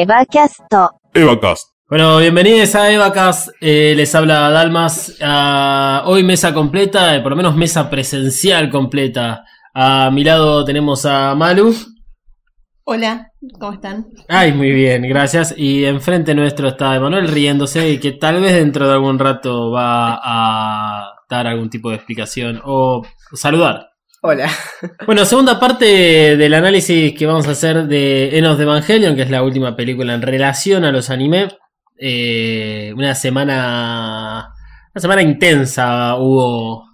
Evacast. Evacast. Bueno, bienvenidos a Evacast. Eh, les habla Dalmas. Hoy mesa completa, eh, por lo menos mesa presencial completa. A mi lado tenemos a Malu. Hola, ¿cómo están? Ay, muy bien, gracias. Y enfrente nuestro está Emanuel riéndose y que tal vez dentro de algún rato va a dar algún tipo de explicación o saludar. Hola. Bueno, segunda parte del análisis que vamos a hacer de Enos de Evangelion, que es la última película en relación a los anime. Eh, una semana. Una semana intensa hubo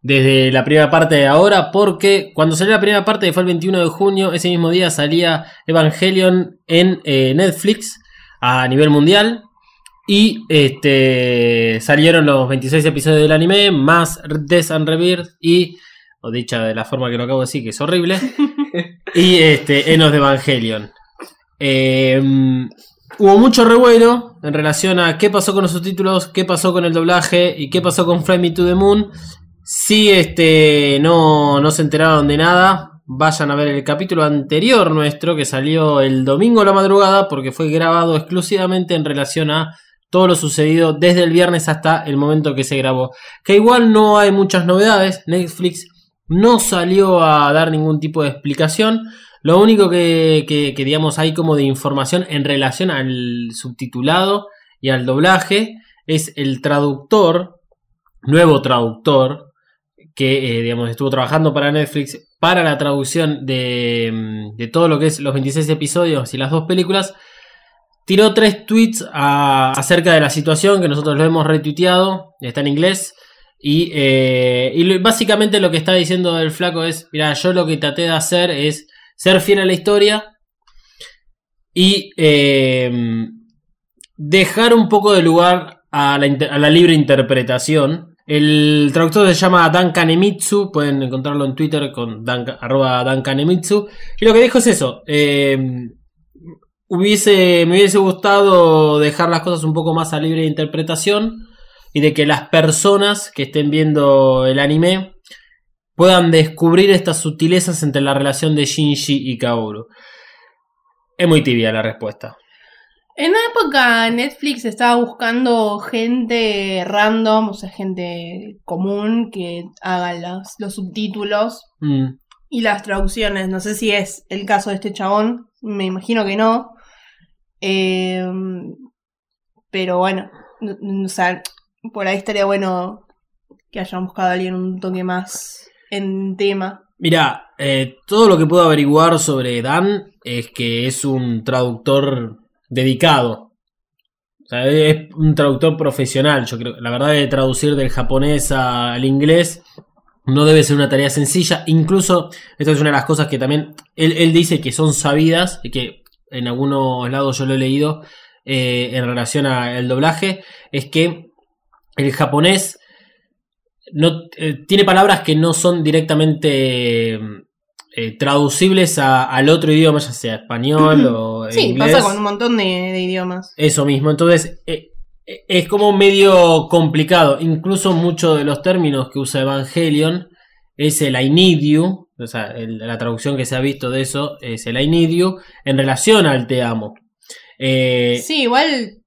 desde la primera parte de ahora, porque cuando salió la primera parte, que fue el 21 de junio, ese mismo día salía Evangelion en eh, Netflix a nivel mundial. Y este salieron los 26 episodios del anime, más Death and Rebirth y o dicha de la forma que lo acabo de decir, que es horrible, y este, Enos de Evangelion. Eh, hubo mucho revuelo en relación a qué pasó con los subtítulos, qué pasó con el doblaje y qué pasó con Fly Me to the Moon. Si este, no, no se enteraron de nada, vayan a ver el capítulo anterior nuestro que salió el domingo a la madrugada porque fue grabado exclusivamente en relación a todo lo sucedido desde el viernes hasta el momento que se grabó. Que igual no hay muchas novedades. Netflix no salió a dar ningún tipo de explicación. Lo único que, que, que, hay como de información en relación al subtitulado y al doblaje es el traductor, nuevo traductor, que eh, digamos estuvo trabajando para Netflix para la traducción de, de, todo lo que es los 26 episodios y las dos películas. Tiró tres tweets acerca de la situación que nosotros lo hemos retuiteado, está en inglés. Y, eh, básicamente lo que está diciendo el flaco es, mira, yo lo que traté de hacer es ser fiel a la historia y eh, dejar un poco de lugar a la, a la, libre interpretación. El traductor se llama Dan Kanemitsu, pueden encontrarlo en Twitter con dan, arroba Dan Kanemitsu. Y lo que dijo es eso, eh, hubiese, me hubiese gustado dejar las cosas un poco más a libre interpretación y de que las personas que estén viendo el anime puedan descubrir estas sutilezas entre la relación de Shinji y Kaoru. Es muy tibia la respuesta. En la época Netflix estaba buscando gente random, o sea, gente común que haga los, los subtítulos mm. y las traducciones. No sé si es el caso de este chabón, me imagino que no. Eh, pero bueno, o sea, por ahí estaría bueno que hayan buscado a alguien un toque más en tema. Mira, eh, todo lo que puedo averiguar sobre Dan es que es un traductor dedicado. O sea, es un traductor profesional. Yo creo la verdad de traducir del japonés al inglés no debe ser una tarea sencilla. Incluso, esta es una de las cosas que también él, él dice que son sabidas, y que en algunos lados yo lo he leído eh, en relación al doblaje, es que el japonés no, eh, tiene palabras que no son directamente eh, traducibles a, al otro idioma, ya sea español o sí, inglés. pasa con un montón de, de idiomas. Eso mismo, entonces eh, es como medio complicado. Incluso muchos de los términos que usa Evangelion es el I need you, o sea, el, la traducción que se ha visto de eso es el I need you en relación al te amo. Sí, igual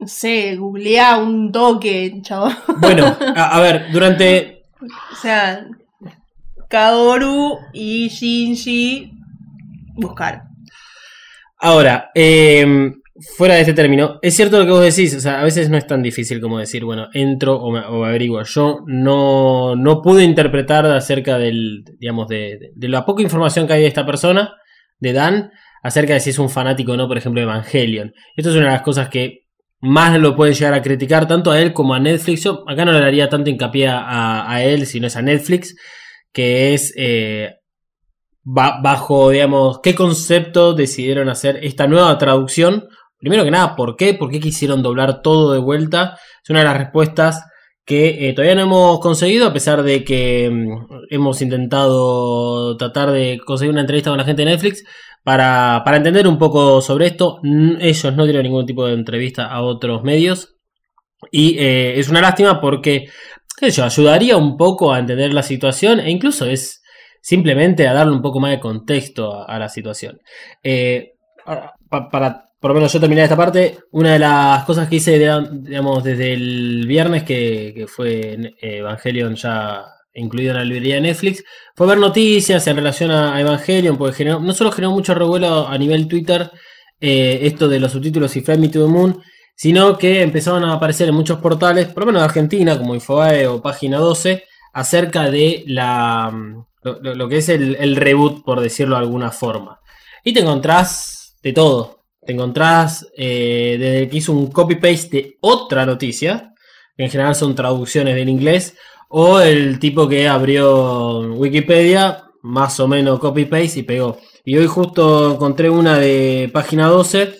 no sé, googlea un toque, chaval. Bueno, a, a, ver, durante. O sea, Kaoru y Shinji. Buscar. Ahora, eh, fuera de este término, es cierto lo que vos decís, o sea, a veces no es tan difícil como decir, bueno, entro o, me, o averiguo. Yo no, no pude interpretar acerca del, digamos, de, de, de la poca información que hay de esta persona, de Dan, acerca de si es un fanático o no, por ejemplo, de Evangelion. Esto es una de las cosas que más lo pueden llegar a criticar tanto a él como a Netflix. Yo acá no le daría tanto hincapié a, él, sino es a Netflix, que es eh, ba bajo, digamos, qué concepto decidieron hacer esta nueva traducción. Primero que nada, ¿por qué? ¿Por qué quisieron doblar todo de vuelta? Es una de las respuestas que eh, todavía no hemos conseguido, a pesar de que mm, hemos intentado tratar de conseguir una entrevista con la gente de Netflix para, para entender un poco sobre esto. Ellos no dieron ningún tipo de entrevista a otros medios. Y eh, es una lástima porque, qué sé yo, ayudaría un poco a entender la situación e incluso es simplemente a darle un poco más de contexto a, la situación. Eh, pa, para por lo menos yo terminé esta parte, una de las cosas que hice, digamos, desde el viernes, que, que fue Evangelion ya incluido en la librería de Netflix, fue ver noticias en relación a Evangelion, porque generó, no solo generó mucho revuelo a nivel Twitter, eh, esto de los subtítulos y Fly Me to the Moon, sino que empezaron a aparecer en muchos portales, por lo menos de Argentina, como Infobae o Página 12, acerca de la, lo, que es el, reboot, por decirlo de alguna forma. Y te encontrás de todo. Te encontrás eh, desde que hizo un copy-paste de otra noticia, que en general son traducciones del inglés, o el tipo que abrió Wikipedia, más o menos copy-paste y pegó. Y hoy justo encontré una de página 12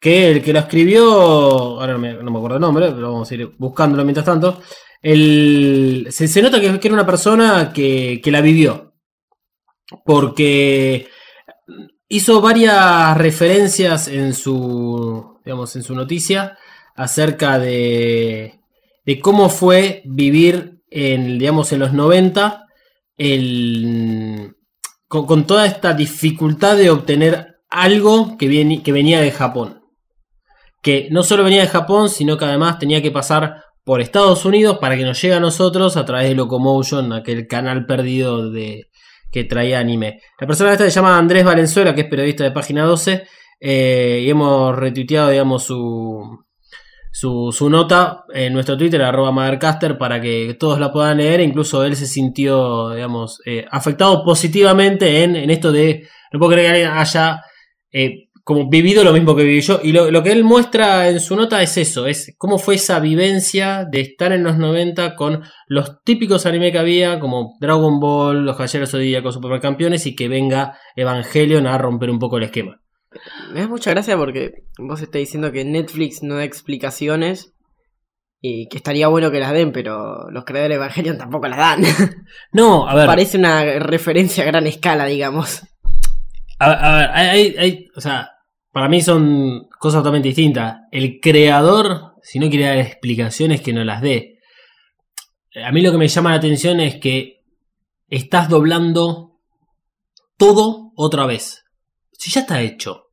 que el que la escribió, ahora no me, acuerdo el nombre, pero vamos a ir buscándolo mientras tanto. El, se, nota que, era una persona que, que la vivió. Porque hizo varias referencias en su, digamos, en su noticia acerca de, de cómo fue vivir en, digamos, en los 90 el, con, toda esta dificultad de obtener algo que, que venía de Japón. Que no solo venía de Japón, sino que además tenía que pasar por Estados Unidos para que nos llegue a nosotros a través de Locomotion, aquel canal perdido de, que traía anime. La persona esta se llama Andrés Valenzuela, que es periodista de página 12, eh, y hemos retuiteado, digamos, su, su, nota en nuestro Twitter, arroba Madercaster, para que todos la puedan leer. Incluso él se sintió, digamos, eh, afectado positivamente en, esto de, no puedo creer que alguien haya eh, como vivido lo mismo que viví yo. Y lo, que él muestra en su nota es eso, es cómo fue esa vivencia de estar en los 90 con los típicos anime que había, como Dragon Ball, Los Caballeros Zodíacos, Supercampeones, y que venga Evangelion a romper un poco el esquema. Me da mucha gracia porque vos estás diciendo que Netflix no da explicaciones y que estaría bueno que las den, pero los creadores de Evangelion tampoco las dan. No, a ver. Parece una referencia a gran escala, digamos. A, ver, hay, hay, o sea, para mí son cosas totalmente distintas. El creador, si no quiere dar explicaciones, que no las dé. A mí lo que me llama la atención es que estás doblando todo otra vez. Si ya está hecho.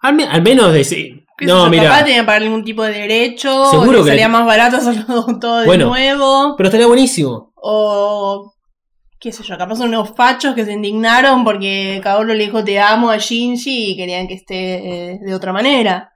Al, menos decir. No, mira. Papá tenía para algún tipo de derecho. Seguro que. Sería más barato hacerlo todo de nuevo. Pero estaría buenísimo. O. qué sé yo, capaz son unos fachos que se indignaron porque Kaoru le dijo te amo a Shinji y querían que esté eh, de otra manera.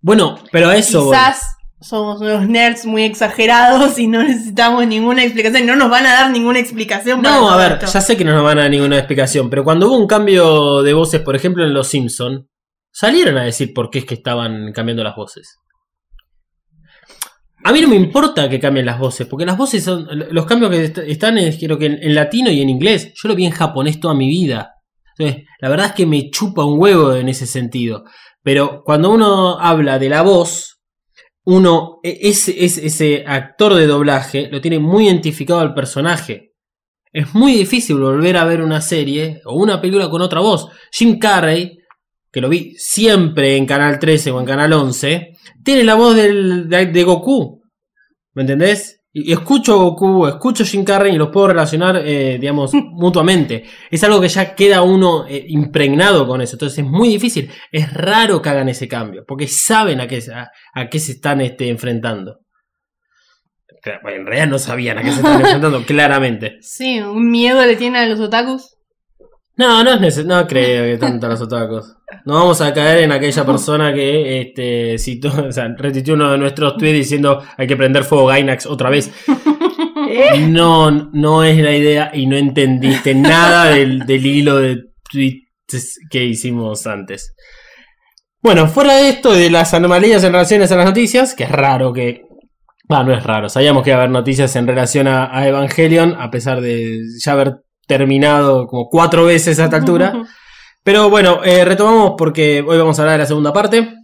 Bueno, pero eso. Quizás somos unos nerds muy exagerados y no necesitamos ninguna explicación. No nos van a dar ninguna explicación. No, a ver, ya sé que no nos van a dar ninguna explicación, pero cuando hubo un cambio de voces, por ejemplo, en Los Simpson, salieron a decir por qué es que estaban cambiando las voces. A mí no me importa que cambien las voces, porque las voces son. Los cambios que están, creo que en, latino y en inglés. Yo lo vi en japonés toda mi vida. Entonces, la verdad es que me chupa un huevo en ese sentido. Pero cuando uno habla de la voz, uno, e, ese, ese actor de doblaje lo tiene muy identificado al personaje. Es muy difícil volver a ver una serie o una película con otra voz. Jim Carrey, que lo vi siempre en Canal 13 o en Canal 11, tiene la voz del, de Goku. ¿Me entendés? Y escucho Goku, escucho Jim Carrey y los puedo relacionar, eh, digamos, mutuamente. Es algo que ya queda uno eh, impregnado con eso. Entonces es muy difícil. Es raro que hagan ese cambio, porque saben a qué, a, qué se están este, enfrentando. En realidad no sabían a qué se están enfrentando, claramente. Sí, un miedo le tienen a los otakus. No, no es necesario, no creo que tanto los otakus. No vamos a caer en aquella persona que este, citó, o sea, repitió uno de nuestros tweets diciendo hay que prender fuego Gainax otra vez. No, no es la idea y no entendiste nada del, hilo de tweets que hicimos antes. Bueno, fuera de esto de las anomalías en relación a las noticias, que es raro que. Ah, no es raro. Sabíamos que iba a haber noticias en relación a, a Evangelion, a pesar de ya haber terminado como cuatro veces a esta altura. Pero bueno, eh, retomamos porque hoy vamos a hablar de la segunda parte.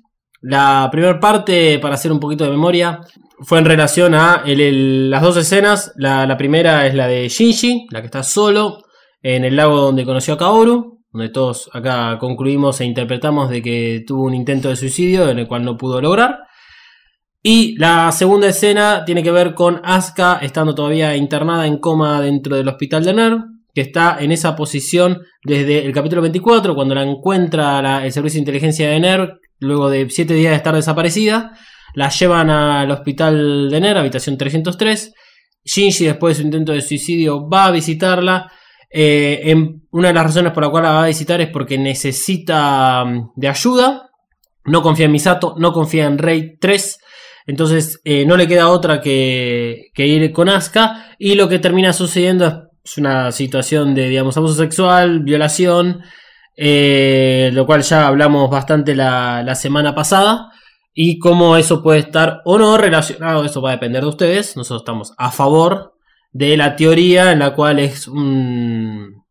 La primera parte, para hacer un poquito de memoria, fue en relación a las dos escenas. La, primera es la de Shinji, la que está solo en el lago donde conoció a Kaoru, donde todos acá concluimos e interpretamos de que tuvo un intento de suicidio en el cual no pudo lograr. Y la segunda escena tiene que ver con Asuka estando todavía internada en coma dentro del hospital de Nerv, que está en esa posición desde el capítulo 24, cuando la encuentra la- el servicio de inteligencia de NER, luego de 7 días de estar desaparecida. La llevan al hospital de NER, habitación 303. Shinji, después de su intento de suicidio, va a visitarla. Eh, en- una de las razones por la cual la va a visitar es porque necesita mm, de ayuda. No confía en Misato, no confía en Rey 3. Entonces eh, no le queda otra que, que ir con Asuka. Y lo que termina sucediendo es es una situación de, digamos, abuso sexual, violación, eh, lo cual ya hablamos bastante la, semana pasada. Y cómo eso puede estar o no relacionado, eso va a depender de ustedes. Nosotros estamos a favor de la teoría en la cual es un-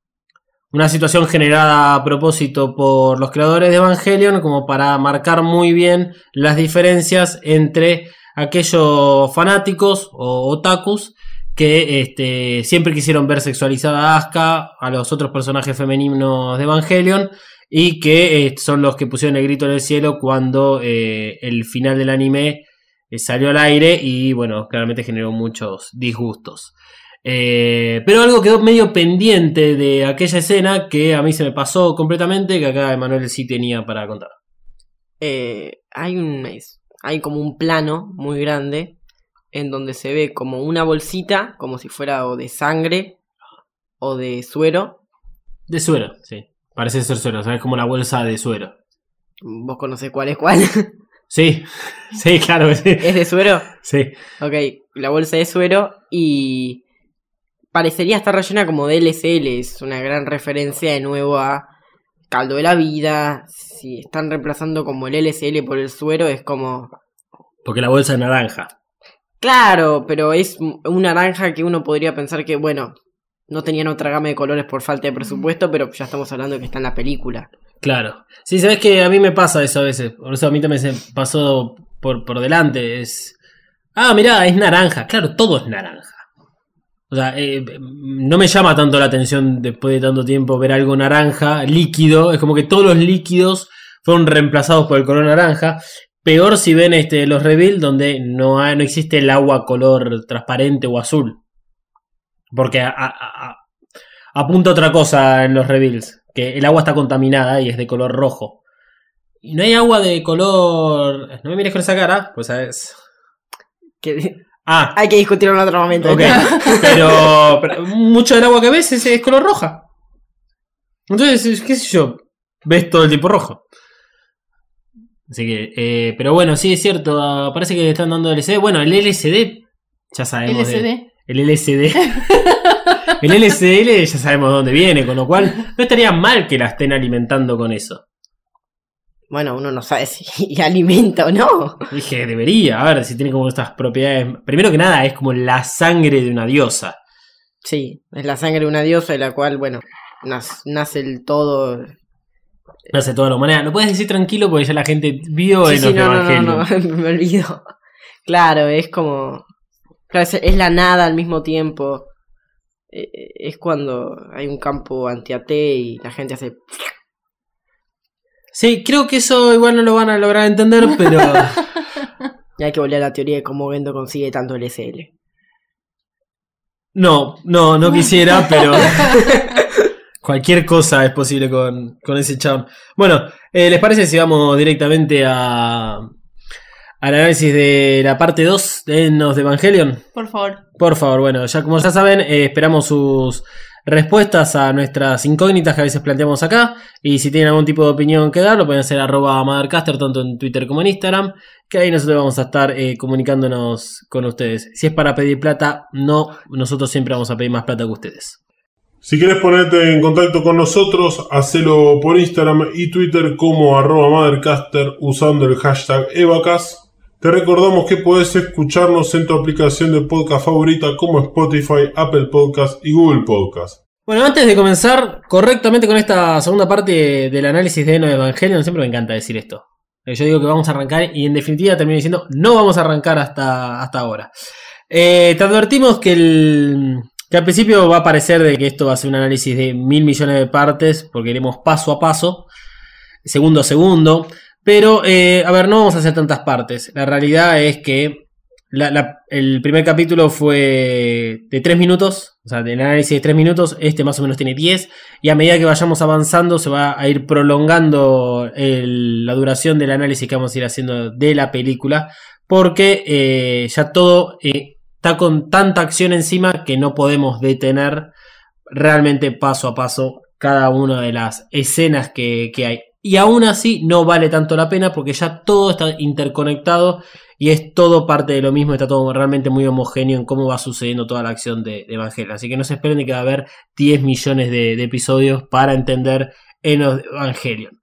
una situación generada a propósito por los creadores de Evangelion como para marcar muy bien las diferencias entre aquellos fanáticos o otakus que este, siempre quisieron ver sexualizada a Asuka, a los otros personajes femeninos de Evangelion, y que eh, son los que pusieron el grito en el cielo cuando eh, el final del anime eh, salió al aire y bueno, claramente generó muchos disgustos. Pero algo quedó medio pendiente de aquella escena que a mí se me pasó completamente, que acá Emanuel sí tenía para contar. Hay un es- hay como un plano muy grande en donde se ve como una bolsita, como si fuera o de sangre o de suero. De suero, sí. Parece ser suero, ¿sabes? Como la bolsa de suero. Vos conocés cuál es cuál. Sí, sí, claro que sí. ¿Es de suero? Sí. Ok, la bolsa de suero y parecería estar rellena como de LSL, es una gran referencia de nuevo a caldo de la vida. Si están reemplazando como el LSL por el suero, es como... Porque la bolsa es naranja. Claro, pero es un naranja que uno podría pensar que, bueno, no tenían otra gama de colores por falta de presupuesto, pero ya estamos hablando de que está en la película. Claro. Sí, sabes que a mí me pasa eso a veces. Por eso a mí también se pasó por, por delante. Es. Ah, mirá, es naranja. Claro, todo es naranja. O sea, eh, no me llama tanto la atención después de tanto tiempo ver algo naranja, líquido. Es como que todos los líquidos fueron reemplazados por el color naranja. Peor si ven este, los reveal donde no, hay- no existe el agua color transparente o azul. Porque a- a- a- apunta otra cosa en los reveals. Que el agua está contaminada y es de color rojo. Y no hay agua de color... No me mires con esa cara, pues sabes... Que Ah, hay que discutirlo en otro momento. ok. Pero, pero mucho del agua que ves es, es color roja. Entonces, es- qué sé yo, ves todo el tiempo rojo. Así que, eh, pero bueno, sí es cierto, ah, parece que le están dando LCD. Bueno, el LCD, ya sabemos. de- LCD. el LSD. el LSL ya sabemos de dónde viene, con lo cual no estaría mal que la estén alimentando con eso. Bueno, uno no sabe si alimenta o no. Dije, debería, a ver si tiene como estas propiedades. Primero que nada, es como la sangre de una diosa. Sí, es la sangre de una diosa de la cual, bueno, nas- nace el todo. Nace toda la humanidad. Lo puedes decir tranquilo porque ya la gente vio Sí, en sí, los no, no, no, no, me olvido. Claro, es como. Claro, es, es la nada al mismo tiempo. Eh, eh, Es cuando hay un campo anti-AT y la gente hace. Sí, creo que eso igual no lo van a lograr entender, pero. Y hay que volver a la teoría de cómo Gendo consigue tanto LSL. No, no, no quisiera, pero. Cualquier cosa es posible con, con ese chabón. Bueno, eh, ¿les parece si vamos directamente a. al análisis de la parte 2 de Enos de Evangelion? Por favor. Por favor, bueno, ya como ya saben, eh, esperamos sus respuestas a nuestras incógnitas que a veces planteamos acá. Y si tienen algún tipo de opinión que dar, lo pueden hacer arroba Mothercaster, tanto en Twitter como en Instagram. Que ahí nosotros vamos a estar eh, comunicándonos con ustedes. Si es para pedir plata, no, nosotros siempre vamos a pedir más plata que ustedes. Si quieres ponerte en contacto con nosotros, hacelo por Instagram y Twitter como arroba Mothercaster usando el hashtag Evacas. Te recordamos que puedes escucharnos en tu aplicación de podcast favorita como Spotify, Apple Podcast y Google Podcast. Bueno, antes de comenzar correctamente con esta segunda parte del análisis de Eno de Evangelion, siempre me encanta decir esto. Eh, Yo digo que vamos a arrancar y en definitiva termino diciendo no vamos a arrancar hasta, hasta ahora. Eh, te advertimos que, el, que al principio va a parecer de que esto va a ser un análisis de mil millones de partes porque iremos paso a paso, segundo a segundo. Pero, eh, a ver, no vamos a hacer tantas partes. La realidad es que el primer capítulo fue de tres minutos O sea, del análisis de 3 minutos, este más o menos tiene 10. Y a medida que vayamos avanzando, se va a ir prolongando el- la duración del análisis que vamos a ir haciendo de la película. Porque eh, ya todo eh, está con tanta acción encima que no podemos detener realmente paso a paso cada una de las escenas que, hay. Y aún así no vale tanto la pena porque ya todo está interconectado y es todo parte de lo mismo, está todo realmente muy homogéneo en cómo va sucediendo toda la acción de, Evangelion. Así que no se esperen de que va a haber 10 millones de, episodios para entender de Evangelion.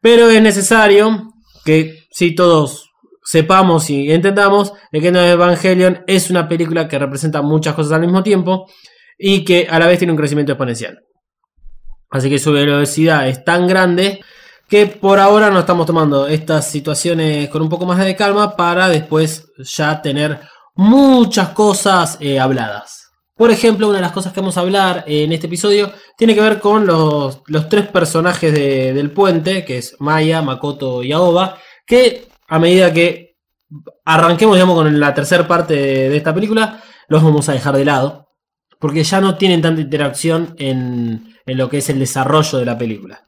Pero es necesario que si todos sepamos y entendamos de que Evangelion es una película que representa muchas cosas al mismo tiempo y que a la vez tiene un crecimiento exponencial. Así que su velocidad es tan grande que por ahora nos estamos tomando estas situaciones con un poco más de calma para después ya tener muchas cosas eh, habladas. Por ejemplo, una de las cosas que vamos a hablar en este episodio tiene que ver con los, los tres personajes de- del puente, que es Maya, Makoto y Aoba, que a medida que arranquemos digamos, con la tercera parte de, esta película, los vamos a dejar de lado, porque ya no tienen tanta interacción en, en lo que es el desarrollo de la película.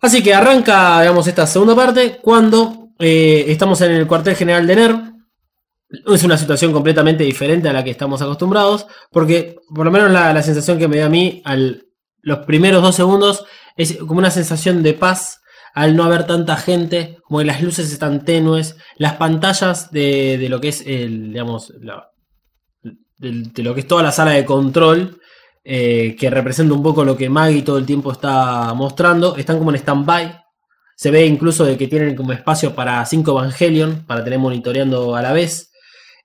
Así que arranca, digamos, esta segunda parte cuando eh, estamos en el cuartel general de NER. Es una situación completamente diferente a la que estamos acostumbrados, porque por lo menos la, la sensación que me dio a mí al los primeros dos segundos es como una sensación de paz al no haber tanta gente, como las luces están tenues, las pantallas de, lo que es el, digamos, de lo que es toda la sala de control, eh, que representa un poco lo que Maggie todo el tiempo está mostrando, están como en stand-by. Se ve incluso de que tienen como espacio para 5 Evangelion, para tener monitoreando a la vez.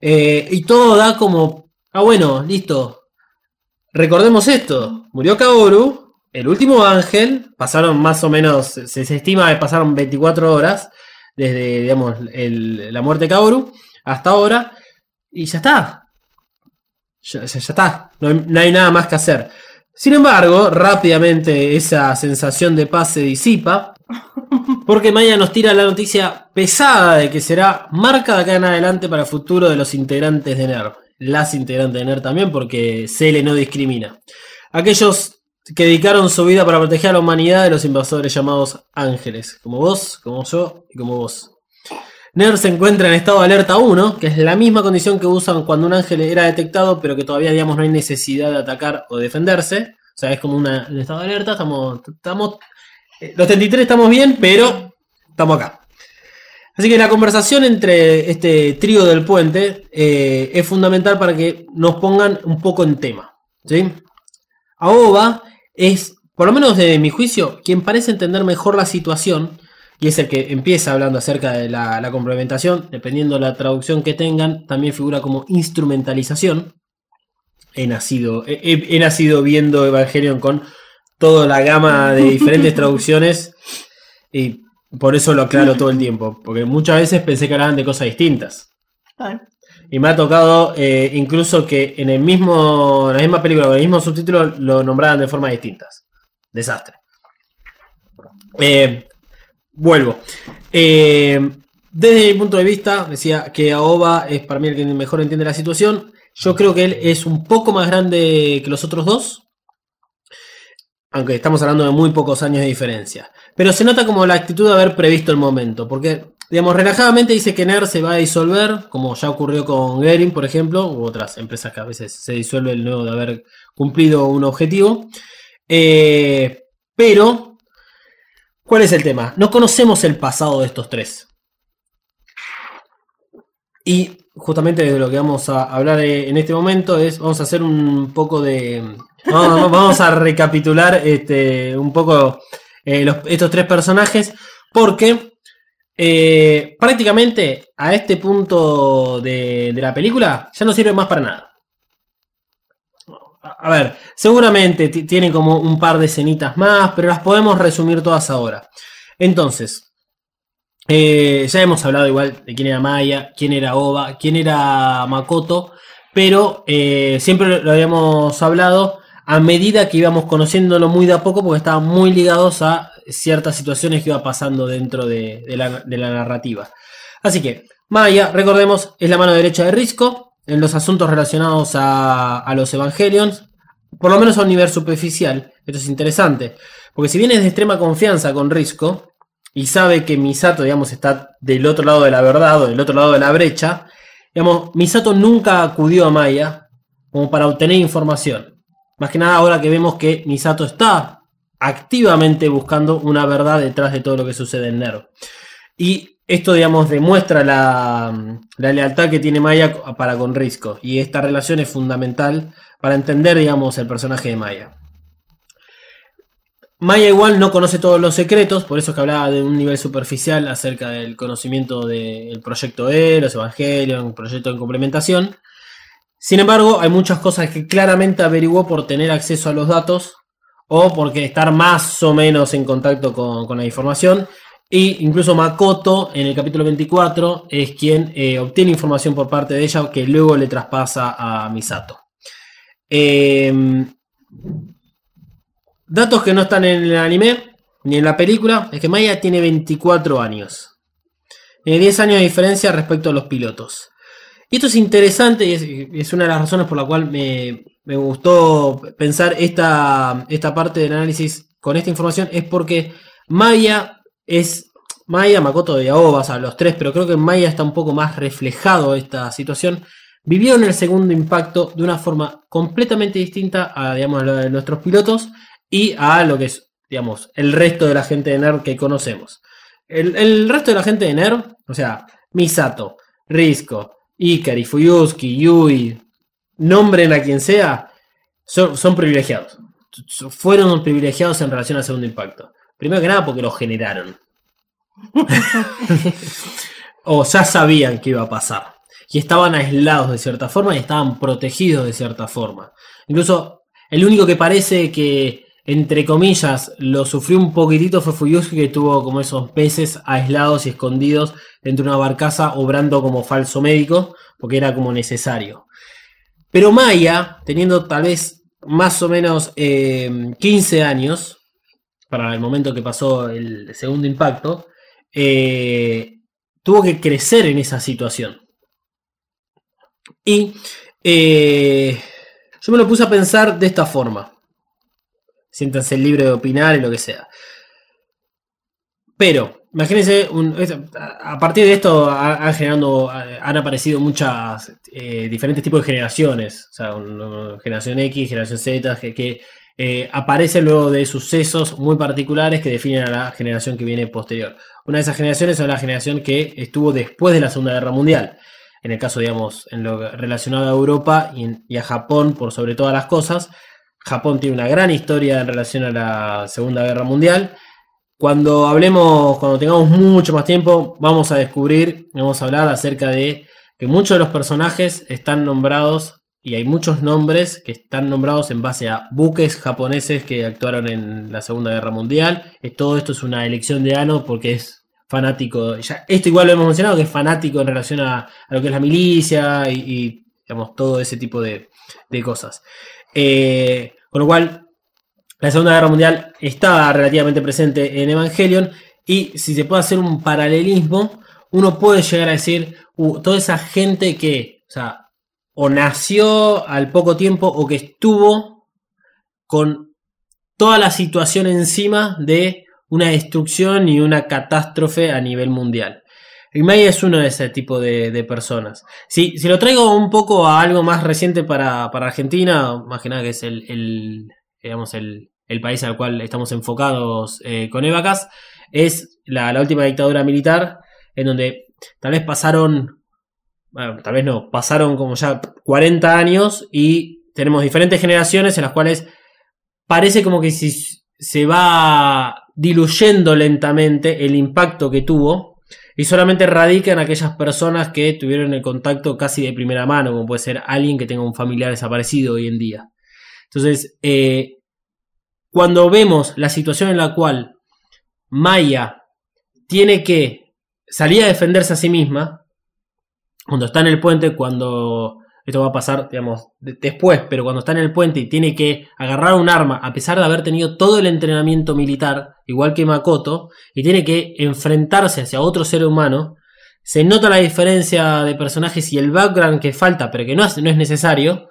Eh, y todo da como, ah bueno, listo. Recordemos esto, murió Kaoru, el último ángel, pasaron más o menos, se, se estima que pasaron 24 horas desde, digamos, el- la muerte de Kaoru hasta ahora, y ya está. Ya, ya- ya está, no hay, no hay nada más que hacer. Sin embargo, rápidamente esa sensación de paz se disipa. Porque Maya nos tira la noticia pesada de que será marca de acá en adelante para el futuro de los integrantes de NERV. Las integrantes de NERV también, porque CL no discrimina. Aquellos que dedicaron su vida para proteger a la humanidad de los invasores llamados ángeles. Como vos, como yo y como vos. NERV se encuentra en estado de alerta 1, que es la misma condición que usan cuando un ángel era detectado, pero que todavía digamos, no hay necesidad de atacar o defenderse. O sea, es como un estado de alerta, estamos, estamos eh, los 33 estamos bien, pero estamos acá. Así que la conversación entre este trío del puente eh, es fundamental para que nos pongan un poco en tema. ¿sí? Aoba es, por lo menos de mi juicio, quien parece entender mejor la situación y es el que empieza hablando acerca de la, la complementación. Dependiendo de la traducción que tengan, también figura como instrumentalización. He nacido, he- nacido viendo Evangelion con toda la gama de diferentes traducciones y por eso lo aclaro todo el tiempo, porque muchas veces pensé que hablaban de cosas distintas. Y me ha tocado eh, incluso que en el mismo, la misma película, con el mismo subtítulo, lo nombraban de formas distintas. Desastre. Eh, vuelvo. Eh, desde mi punto de vista, decía que Aoba es para mí el que mejor entiende la situación. Yo creo que él es un poco más grande que los otros dos. Aunque estamos hablando de muy pocos años de diferencia. Pero se nota como la actitud de haber previsto el momento. Porque, digamos, relajadamente dice que NER se va a disolver. Como ya ocurrió con Gering, por ejemplo. U otras empresas que a veces se disuelve luego de haber cumplido un objetivo. Eh, pero, ¿cuál es el tema? No conocemos el pasado de estos tres. Y justamente de lo que vamos a hablar eh, en este momento es, vamos a hacer un poco de... Vamos, a recapitular este, un poco eh, estos tres personajes porque eh, prácticamente a este punto de, de la película ya no sirve más para nada. A ver, seguramente ti- tienen como un par de escenitas más, pero las podemos resumir todas ahora. Entonces, eh, ya hemos hablado igual de quién era Maya, quién era Oba, quién era Makoto, pero eh, siempre lo habíamos hablado a medida que íbamos conociéndolo muy de a poco, porque estaban muy ligados a ciertas situaciones que iba pasando dentro de, la, narrativa. Así que, Maya, recordemos, es la mano derecha de Risco, en los asuntos relacionados a, a los Evangelions, por lo menos a un nivel superficial. Esto es interesante, porque si bien es de extrema confianza con Risco y sabe que Misato, digamos, está del otro lado de la verdad o del otro lado de la brecha, digamos, Misato nunca acudió a Maya como para obtener información. Más que nada ahora que vemos que Misato está activamente buscando una verdad detrás de todo lo que sucede en Nero. Y esto, digamos, demuestra la, lealtad que tiene Maya para con Risco. Y esta relación es fundamental para entender, digamos, el personaje de Maya. Maya igual no conoce todos los secretos, por eso es que hablaba de un nivel superficial acerca del conocimiento del proyecto E, los Evangelion, el proyecto en complementación. Sin embargo, hay muchas cosas que claramente averiguó por tener acceso a los datos o porque estar más o menos en contacto con, la información. Y incluso Makoto en el capítulo 24 es quien eh, obtiene información por parte de ella que luego le traspasa a Misato. Eh, datos que no están en el anime ni en la película es que Maya tiene 24 años. Tiene 10 años de diferencia respecto a los pilotos. Y esto es interesante y es, es una de las razones por la cual me, me gustó pensar esta, esta parte del análisis con esta información. Es porque Maya es. Maya, Makoto y Aobas, a los tres, pero creo que Maya está un poco más reflejado esta situación. Vivieron el segundo impacto de una forma completamente distinta a, digamos, a lo de nuestros pilotos y a lo que es, digamos, el resto de la gente de NERD que conocemos. El, el resto de la gente de NERD, o sea, Misato, Risco, Ikari, Fuyuski, Yui, nombren a quien sea, son, son privilegiados. Fueron privilegiados en relación al segundo impacto. Primero que nada porque los generaron. o ya sabían que iba a pasar. Y estaban aislados de cierta forma y estaban protegidos de cierta forma. Incluso el único que parece que, entre comillas, lo sufrió un poquitito fue Fuyuski, que tuvo como esos peces aislados y escondidos dentro de una barcaza, obrando como falso médico, porque era como necesario. Pero Maya, teniendo tal vez más o menos eh, 15 años, para el momento que pasó el segundo impacto, eh, tuvo que crecer en esa situación. Y eh, yo me lo puse a pensar de esta forma. Siéntanse libre de opinar y lo que sea. Pero, imagínense, a partir de esto han, generando, han aparecido muchas eh, diferentes tipos de generaciones. Generación X, generación Z, que, que eh, aparecen luego de sucesos muy particulares que definen a la generación que viene posterior. Una de esas generaciones es la generación que estuvo después de la Segunda Guerra Mundial. En el caso, digamos, en lo relacionado a Europa y a Japón, por sobre todas las cosas. Japón tiene una gran historia en relación a la Segunda Guerra Mundial. Cuando hablemos, cuando tengamos mucho más tiempo, vamos a descubrir, vamos a hablar acerca de que muchos de los personajes están nombrados y hay muchos nombres que están nombrados en base a buques japoneses que actuaron en la Segunda Guerra Mundial. Todo esto es una elección de Ano porque es fanático. Esto igual lo hemos mencionado, que es fanático en relación a, lo que es la milicia y, digamos, todo ese tipo de, de cosas. Eh, con lo cual, la Segunda Guerra Mundial estaba relativamente presente en Evangelion. Y si se puede hacer un paralelismo, uno puede llegar a decir, uh, toda esa gente que, o sea, o nació al poco tiempo o que estuvo con toda la situación encima de una destrucción y una catástrofe a nivel mundial. Y May es uno de ese tipo de, personas. Si, si, lo traigo un poco a algo más reciente para, para Argentina, más que nada que es el digamos, el, el, país al cual estamos enfocados eh, con Evacas, es la, última dictadura militar, en donde tal vez pasaron tal vez no, pasaron como ya 40 años y tenemos diferentes generaciones en las cuales parece como que si se va diluyendo lentamente el impacto que tuvo y solamente radica en aquellas personas que tuvieron el contacto casi de primera mano, como puede ser alguien que tenga un familiar desaparecido hoy en día. Entonces, eh, cuando vemos la situación en la cual Maya tiene que salir a defenderse a sí misma, cuando está en el puente, cuando esto va a pasar, digamos, después, pero cuando está en el puente y tiene que agarrar un arma, a pesar de haber tenido todo el entrenamiento militar, igual que Makoto, y tiene que enfrentarse hacia otro ser humano, se nota la diferencia de personajes y el background que falta, pero que no es, no es necesario,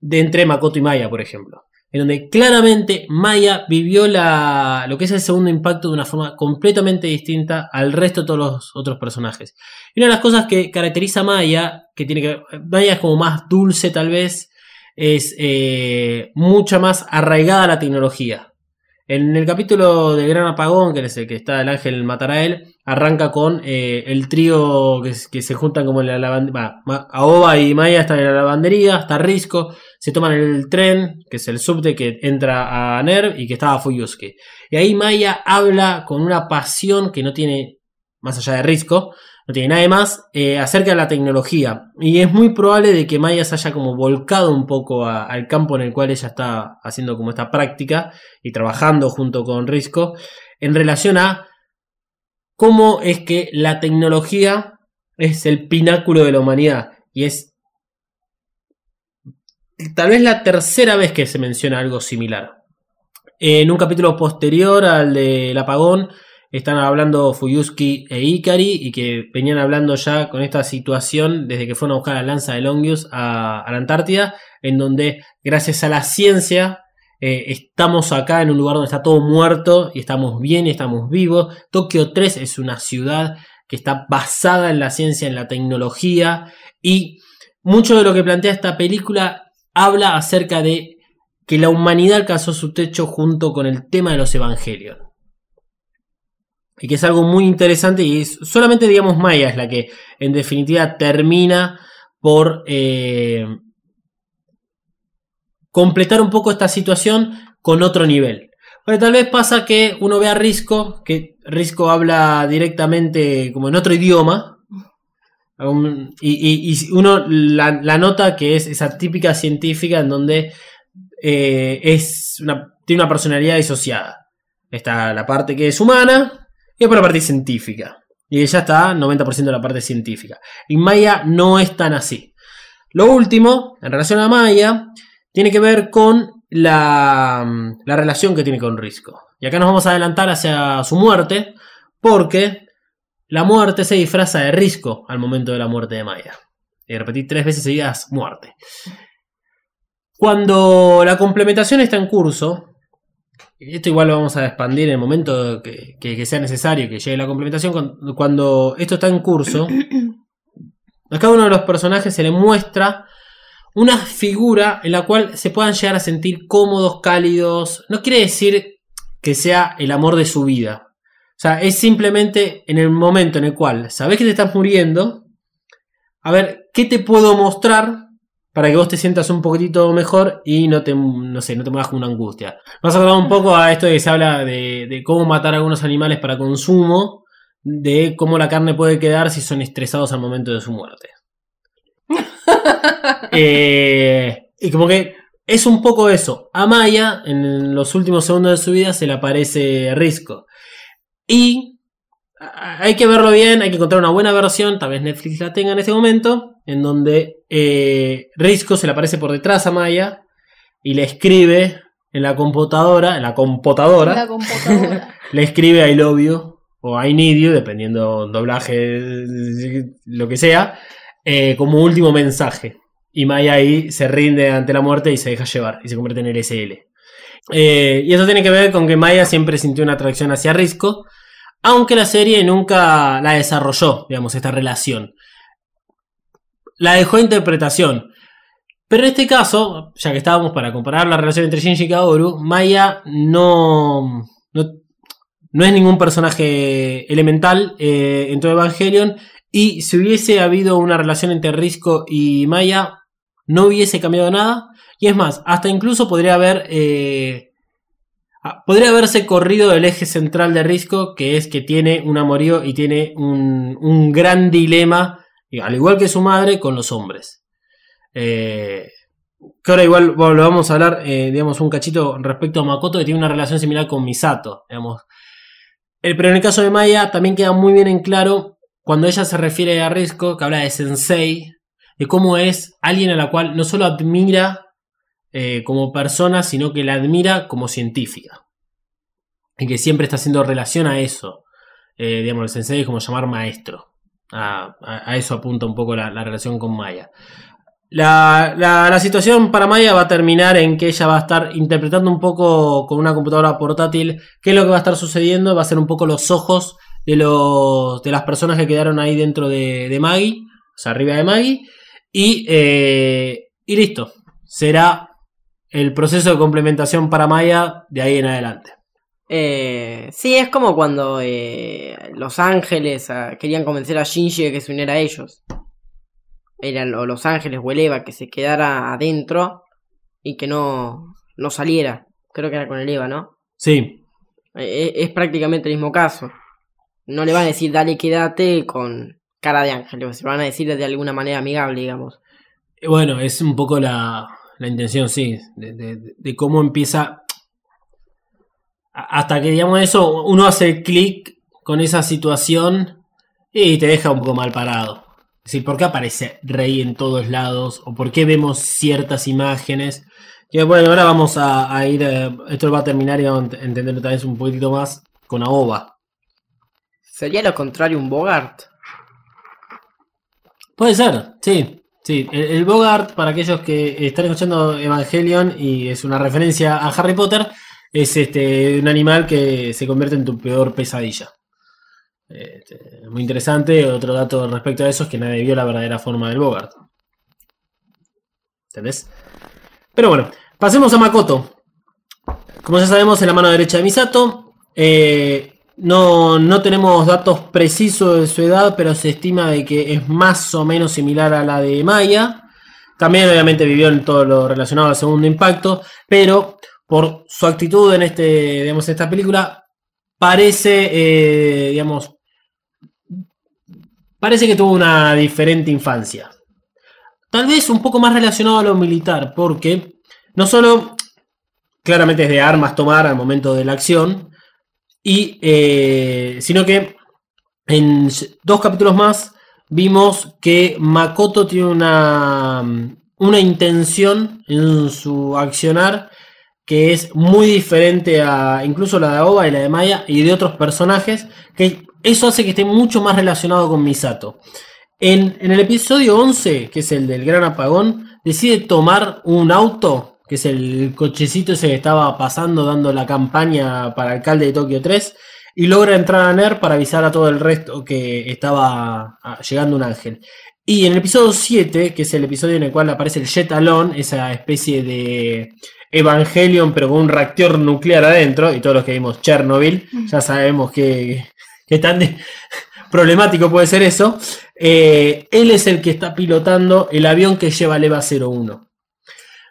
de entre Makoto y Maya, por ejemplo. En donde claramente Maya vivió la, lo que es el segundo impacto de una forma completamente distinta al resto de todos los otros personajes. Y una de las cosas que caracteriza a Maya, que tiene que Maya es como más dulce tal vez, es eh, mucha más arraigada la tecnología. En el capítulo de Gran Apagón, que es el que está el ángel matar a él, arranca con eh, el trío que, que, se juntan como en la lavandería. Aoba y Maya están en la lavandería, está Risco, se toman el tren, que es el subte que entra a Nerv y que estaba Fuyusuke. Y ahí Maya habla con una pasión que no tiene, más allá de Risco, no tiene nada más, eh, acerca de la tecnología. Y es muy probable de que Maya se haya como volcado un poco al campo en el cual ella está haciendo como esta práctica y trabajando junto con Risco en relación a cómo es que la tecnología es el pináculo de la humanidad. Y es tal vez la tercera vez que se menciona algo similar. En un capítulo posterior al del apagón, están hablando Fuyuski e Ikari y que venían hablando ya con esta situación desde que fueron a buscar la lanza de Longius a, la Antártida, en donde gracias a la ciencia eh, estamos acá en un lugar donde está todo muerto y estamos bien y estamos vivos. Tokio 3 es una ciudad que está basada en la ciencia, en la tecnología y mucho de lo que plantea esta película habla acerca de que la humanidad alcanzó su techo junto con el tema de los evangelios. Y que es algo muy interesante y solamente digamos Maya es la que en definitiva termina por eh, completar un poco esta situación con otro nivel. Porque tal vez pasa que uno ve a Risco, que Risco habla directamente como en otro idioma, y, uno la, nota que es esa típica científica en donde eh, es tiene una personalidad disociada. Está la parte que es humana y después la parte científica. Y ella está 90% de la parte científica. Y Maya no es tan así. Lo último, en relación a Maya, tiene que ver con la, la relación que tiene con Risco. Y acá nos vamos a adelantar hacia su muerte, porque la muerte se disfraza de Risco al momento de la muerte de Maya. Y repetí tres veces seguidas muerte. Cuando la complementación está en curso, esto igual lo vamos a expandir en el momento que, sea necesario que llegue la complementación. Cuando, cuando esto está en curso, a cada uno de los personajes se le muestra una figura en la cual se puedan llegar a sentir cómodos, cálidos. No quiere decir que sea el amor de su vida. O sea, es simplemente en el momento en el cual sabes que te estás muriendo. A ver, ¿qué te puedo mostrar para que vos te sientas un poquitito mejor y no te, no sé, no te muevas con una angustia? Vamos a hablar un poco a esto de que se habla de, de cómo matar a algunos animales para consumo, de cómo la carne puede quedar si son estresados al momento de su muerte. eh, y como que es un poco eso. A Maya, en los últimos segundos de su vida, se le aparece Risco. Y hay que verlo bien, hay que encontrar una buena versión, tal vez Netflix la tenga en este momento, en donde eh, Risco se le aparece por detrás a Maya y le escribe en la computadora, en la computadora, La computadora. le escribe I love you o I need you, dependiendo doblaje, lo que sea, eh, como último mensaje. Y Maya ahí se rinde ante la muerte y se deja llevar y se convierte en LSL. Eh, y eso tiene que ver con que Maya siempre sintió una atracción hacia Risco, aunque la serie nunca la desarrolló, digamos, esta relación. La dejó interpretación. Pero en este caso, ya que estábamos para comparar la relación entre Shinji y Kaoru, Maya no, no, no es ningún personaje elemental eh, en todo Evangelion. Y si hubiese habido una relación entre Risco y Maya, no hubiese cambiado nada. Y es más, hasta incluso podría haber. Eh, podría haberse corrido el eje central de Risco, que es que tiene un amorío y tiene un, un gran dilema, al igual que su madre, con los hombres. Eh, que ahora igual lo vamos a hablar, eh, digamos, un cachito respecto a Makoto, que tiene una relación similar con Misato, digamos. Eh, pero en el caso de Maya también queda muy bien en claro cuando ella se refiere a Risco, que habla de sensei, de cómo es alguien a la cual no solo admira como persona, sino que la admira como científica. Y que siempre está haciendo relación a eso. Digamos, el sensei es como llamar maestro. A, eso apunta un poco la, la relación con Maya. La, la- situación para Maya va a terminar en que ella va a estar interpretando un poco con una computadora portátil qué es lo que va a estar sucediendo. Va a ser un poco los ojos de, los, de las personas que quedaron ahí dentro de, de Maggie, o sea, arriba de Maggie. Y, eh, y listo. Será el proceso de complementación para Maya de ahí en adelante. Eh, sí, es como cuando eh, Los Ángeles ah, querían convencer a Shinji de que se uniera a ellos. Eran o Los Ángeles o el Eva que se quedara adentro y que no, no saliera. Creo que era con el Eva, ¿no? Sí, Eh, es prácticamente el mismo caso. No le van a decir dale quédate con cara de ángel, se lo van a decir de alguna manera amigable, digamos. Eh, Bueno, es un poco la, la intención, sí, de, de- de cómo empieza. Hasta que, digamos, eso, uno hace clic con esa situación y te deja un poco mal parado. Es decir, ¿por qué aparece Rey en todos lados? ¿O por qué vemos ciertas imágenes? Y bueno, ahora vamos a, a ir. eh, esto va a terminar y vamos a ent- entender tal vez un poquito más con Aoba. Sería lo contrario un Bogart. Puede ser, sí. Sí, el, el Bogart, para aquellos que están escuchando Evangelion y es una referencia a Harry Potter, es este un animal que se convierte en tu peor pesadilla. Este, muy interesante. Otro dato respecto a eso es que nadie vio la verdadera forma del Bogart. ¿Entendés? Pero bueno, pasemos a Makoto. Como ya sabemos, en la mano derecha de Misato. Eh, no, no tenemos datos precisos de su edad, pero se estima de que es más o menos similar a la de Maya. También obviamente vivió en todo lo relacionado al segundo impacto, pero por su actitud en este, digamos, esta película, parece, eh, digamos, parece que tuvo una diferente infancia. Tal vez un poco más relacionado a lo militar, porque no solo claramente es de armas tomar al momento de la acción, y, eh, sino que en dos capítulos más vimos que Makoto tiene una, una intención en su accionar que es muy diferente a incluso la de Aoba y la de Maya y de otros personajes, que eso hace que esté mucho más relacionado con Misato. En, en el episodio 11, que es el del gran apagón, decide tomar un auto, que es el cochecito ese que estaba pasando dando la campaña para alcalde de Tokio 3, y logra entrar a NER para avisar a todo el resto que estaba ah, llegando un ángel. Y en el episodio 7, que es el episodio en el cual aparece el Jet Alone, esa especie de Evangelion, pero con un reactor nuclear adentro, y todos los que vimos Chernobyl, ya sabemos que, que tan de- problemático puede ser eso. eh, él es el que está pilotando el avión que lleva el EVA 01.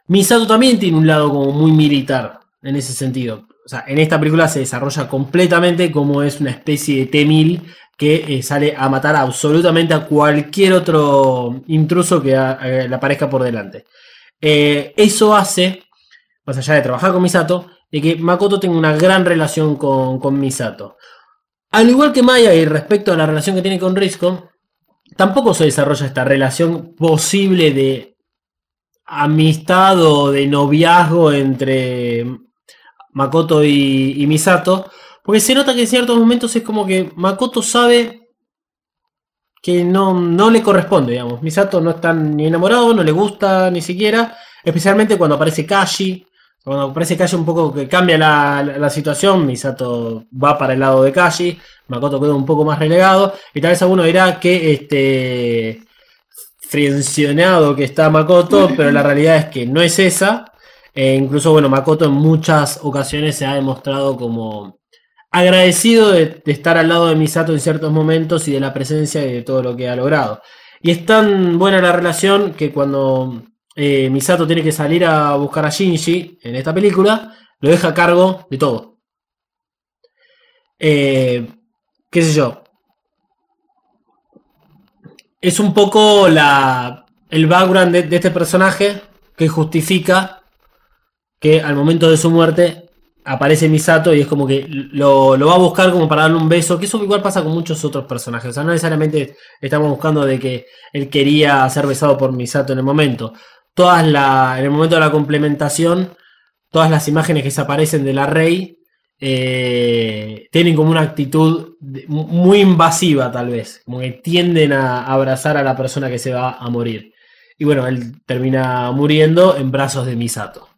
Misato también tiene un lado como muy militar en ese sentido. O sea, en esta película se desarrolla completamente como es una especie de T-1000 que eh, sale a matar absolutamente a cualquier otro intruso que a- a- le aparezca por delante. Eh, eso hace, más allá de trabajar con Misato, de que Makoto tenga una gran relación con, con Misato. Al igual que Maya y respecto a la relación que tiene con Risco, tampoco se desarrolla esta relación posible de amistad o de noviazgo entre Makoto y, Misato, porque se nota que en ciertos momentos es como que Makoto sabe que no, no le corresponde, digamos. Misato no está ni enamorado, no le gusta ni siquiera, especialmente cuando aparece Kashi. Cuando aparece Kashi un poco que cambia la, la- la situación, Misato va para el lado de Kashi, Makoto queda un poco más relegado, y tal vez alguno dirá que este friccionado que está Makoto, pero la realidad es que no es esa. E incluso, bueno, Makoto en muchas ocasiones se ha demostrado como agradecido de, de estar al lado de Misato en ciertos momentos y de la presencia y de todo lo que ha logrado. Y es tan buena la relación que cuando eh, Misato tiene que salir a buscar a Shinji en esta película, lo deja a cargo de todo. Eh, ¿Qué sé yo? Es un poco la, el background de, este personaje que justifica que al momento de su muerte aparece Misato y es como que lo, lo va a buscar como para darle un beso, que eso igual pasa con muchos otros personajes. O sea, no necesariamente estamos buscando de que él quería ser besado por Misato en el momento. Todas la, en el momento de la complementación, todas las imágenes que se aparecen de la Rey eh, tienen como una actitud muy invasiva tal vez, como que tienden a abrazar a la persona que se va a morir. Y bueno, él termina muriendo en brazos de Misato.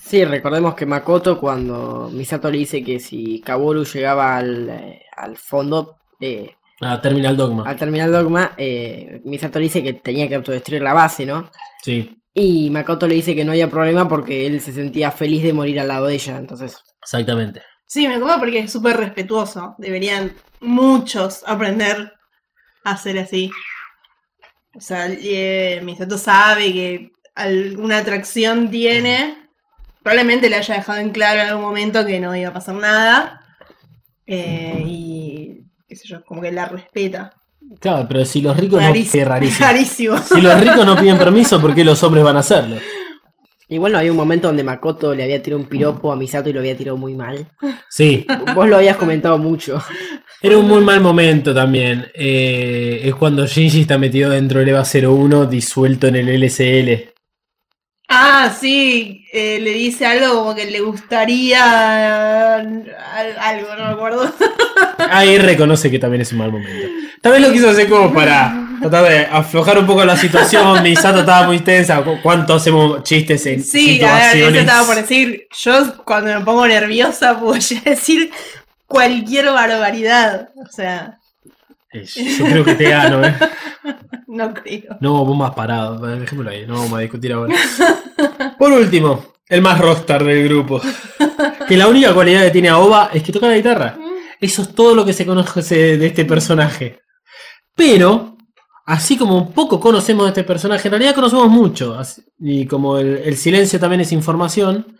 Sí, recordemos que Makoto cuando Misato le dice que si Kaworu llegaba al, eh, al fondo, eh, Ah, Terminal Dogma. al terminar Dogma, eh, Misato le dice que tenía que autodestruir la base, ¿no? Sí, Y Makoto le dice que no había problema porque él se sentía feliz de morir al lado de ella, entonces... exactamente. Sí, me acuerdo porque es súper respetuoso. Deberían muchos aprender a ser así. O sea, eh, Misato sabe que alguna atracción tiene. Probablemente le haya dejado en claro en algún momento que no iba a pasar nada. Eh, y qué sé yo, como que la respeta. Claro, pero si los ricos Rarísimo. no... rarísimo. Rarísimo. Si los ricos no piden permiso, ¿por qué los hombres van a hacerlo? Igual no había un momento donde Makoto le había tirado un piropo a Misato y lo había tirado muy mal. Sí, Vos lo habías comentado mucho. era un muy mal momento también. Eh, es cuando Shinji está metido dentro del EVA 01, disuelto en el LSL. Ah, sí, eh, le dice algo como que le gustaría al- algo, no me acuerdo. Ahí reconoce que también es un mal momento. Tal vez lo quiso hacer como para tratar de aflojar un poco la situación. Misato estaba muy tensa. ¿Cu- ¿Cuánto hacemos chistes en Sí, a ver, eso situaciones? estaba por decir. Yo cuando me pongo nerviosa puedo decir cualquier barbaridad. O sea, Yo creo que te gano, ¿eh? no creo. No, vos más parado. Dejémoslo ahí, no vamos a discutir ahora. Por último, el más rockstar del grupo. Que la única cualidad que tiene Aoba es que toca la guitarra. Eso es todo lo que se conoce de este personaje. Pero, así como poco conocemos de este personaje, en realidad conocemos mucho. Y como el, el silencio también es información,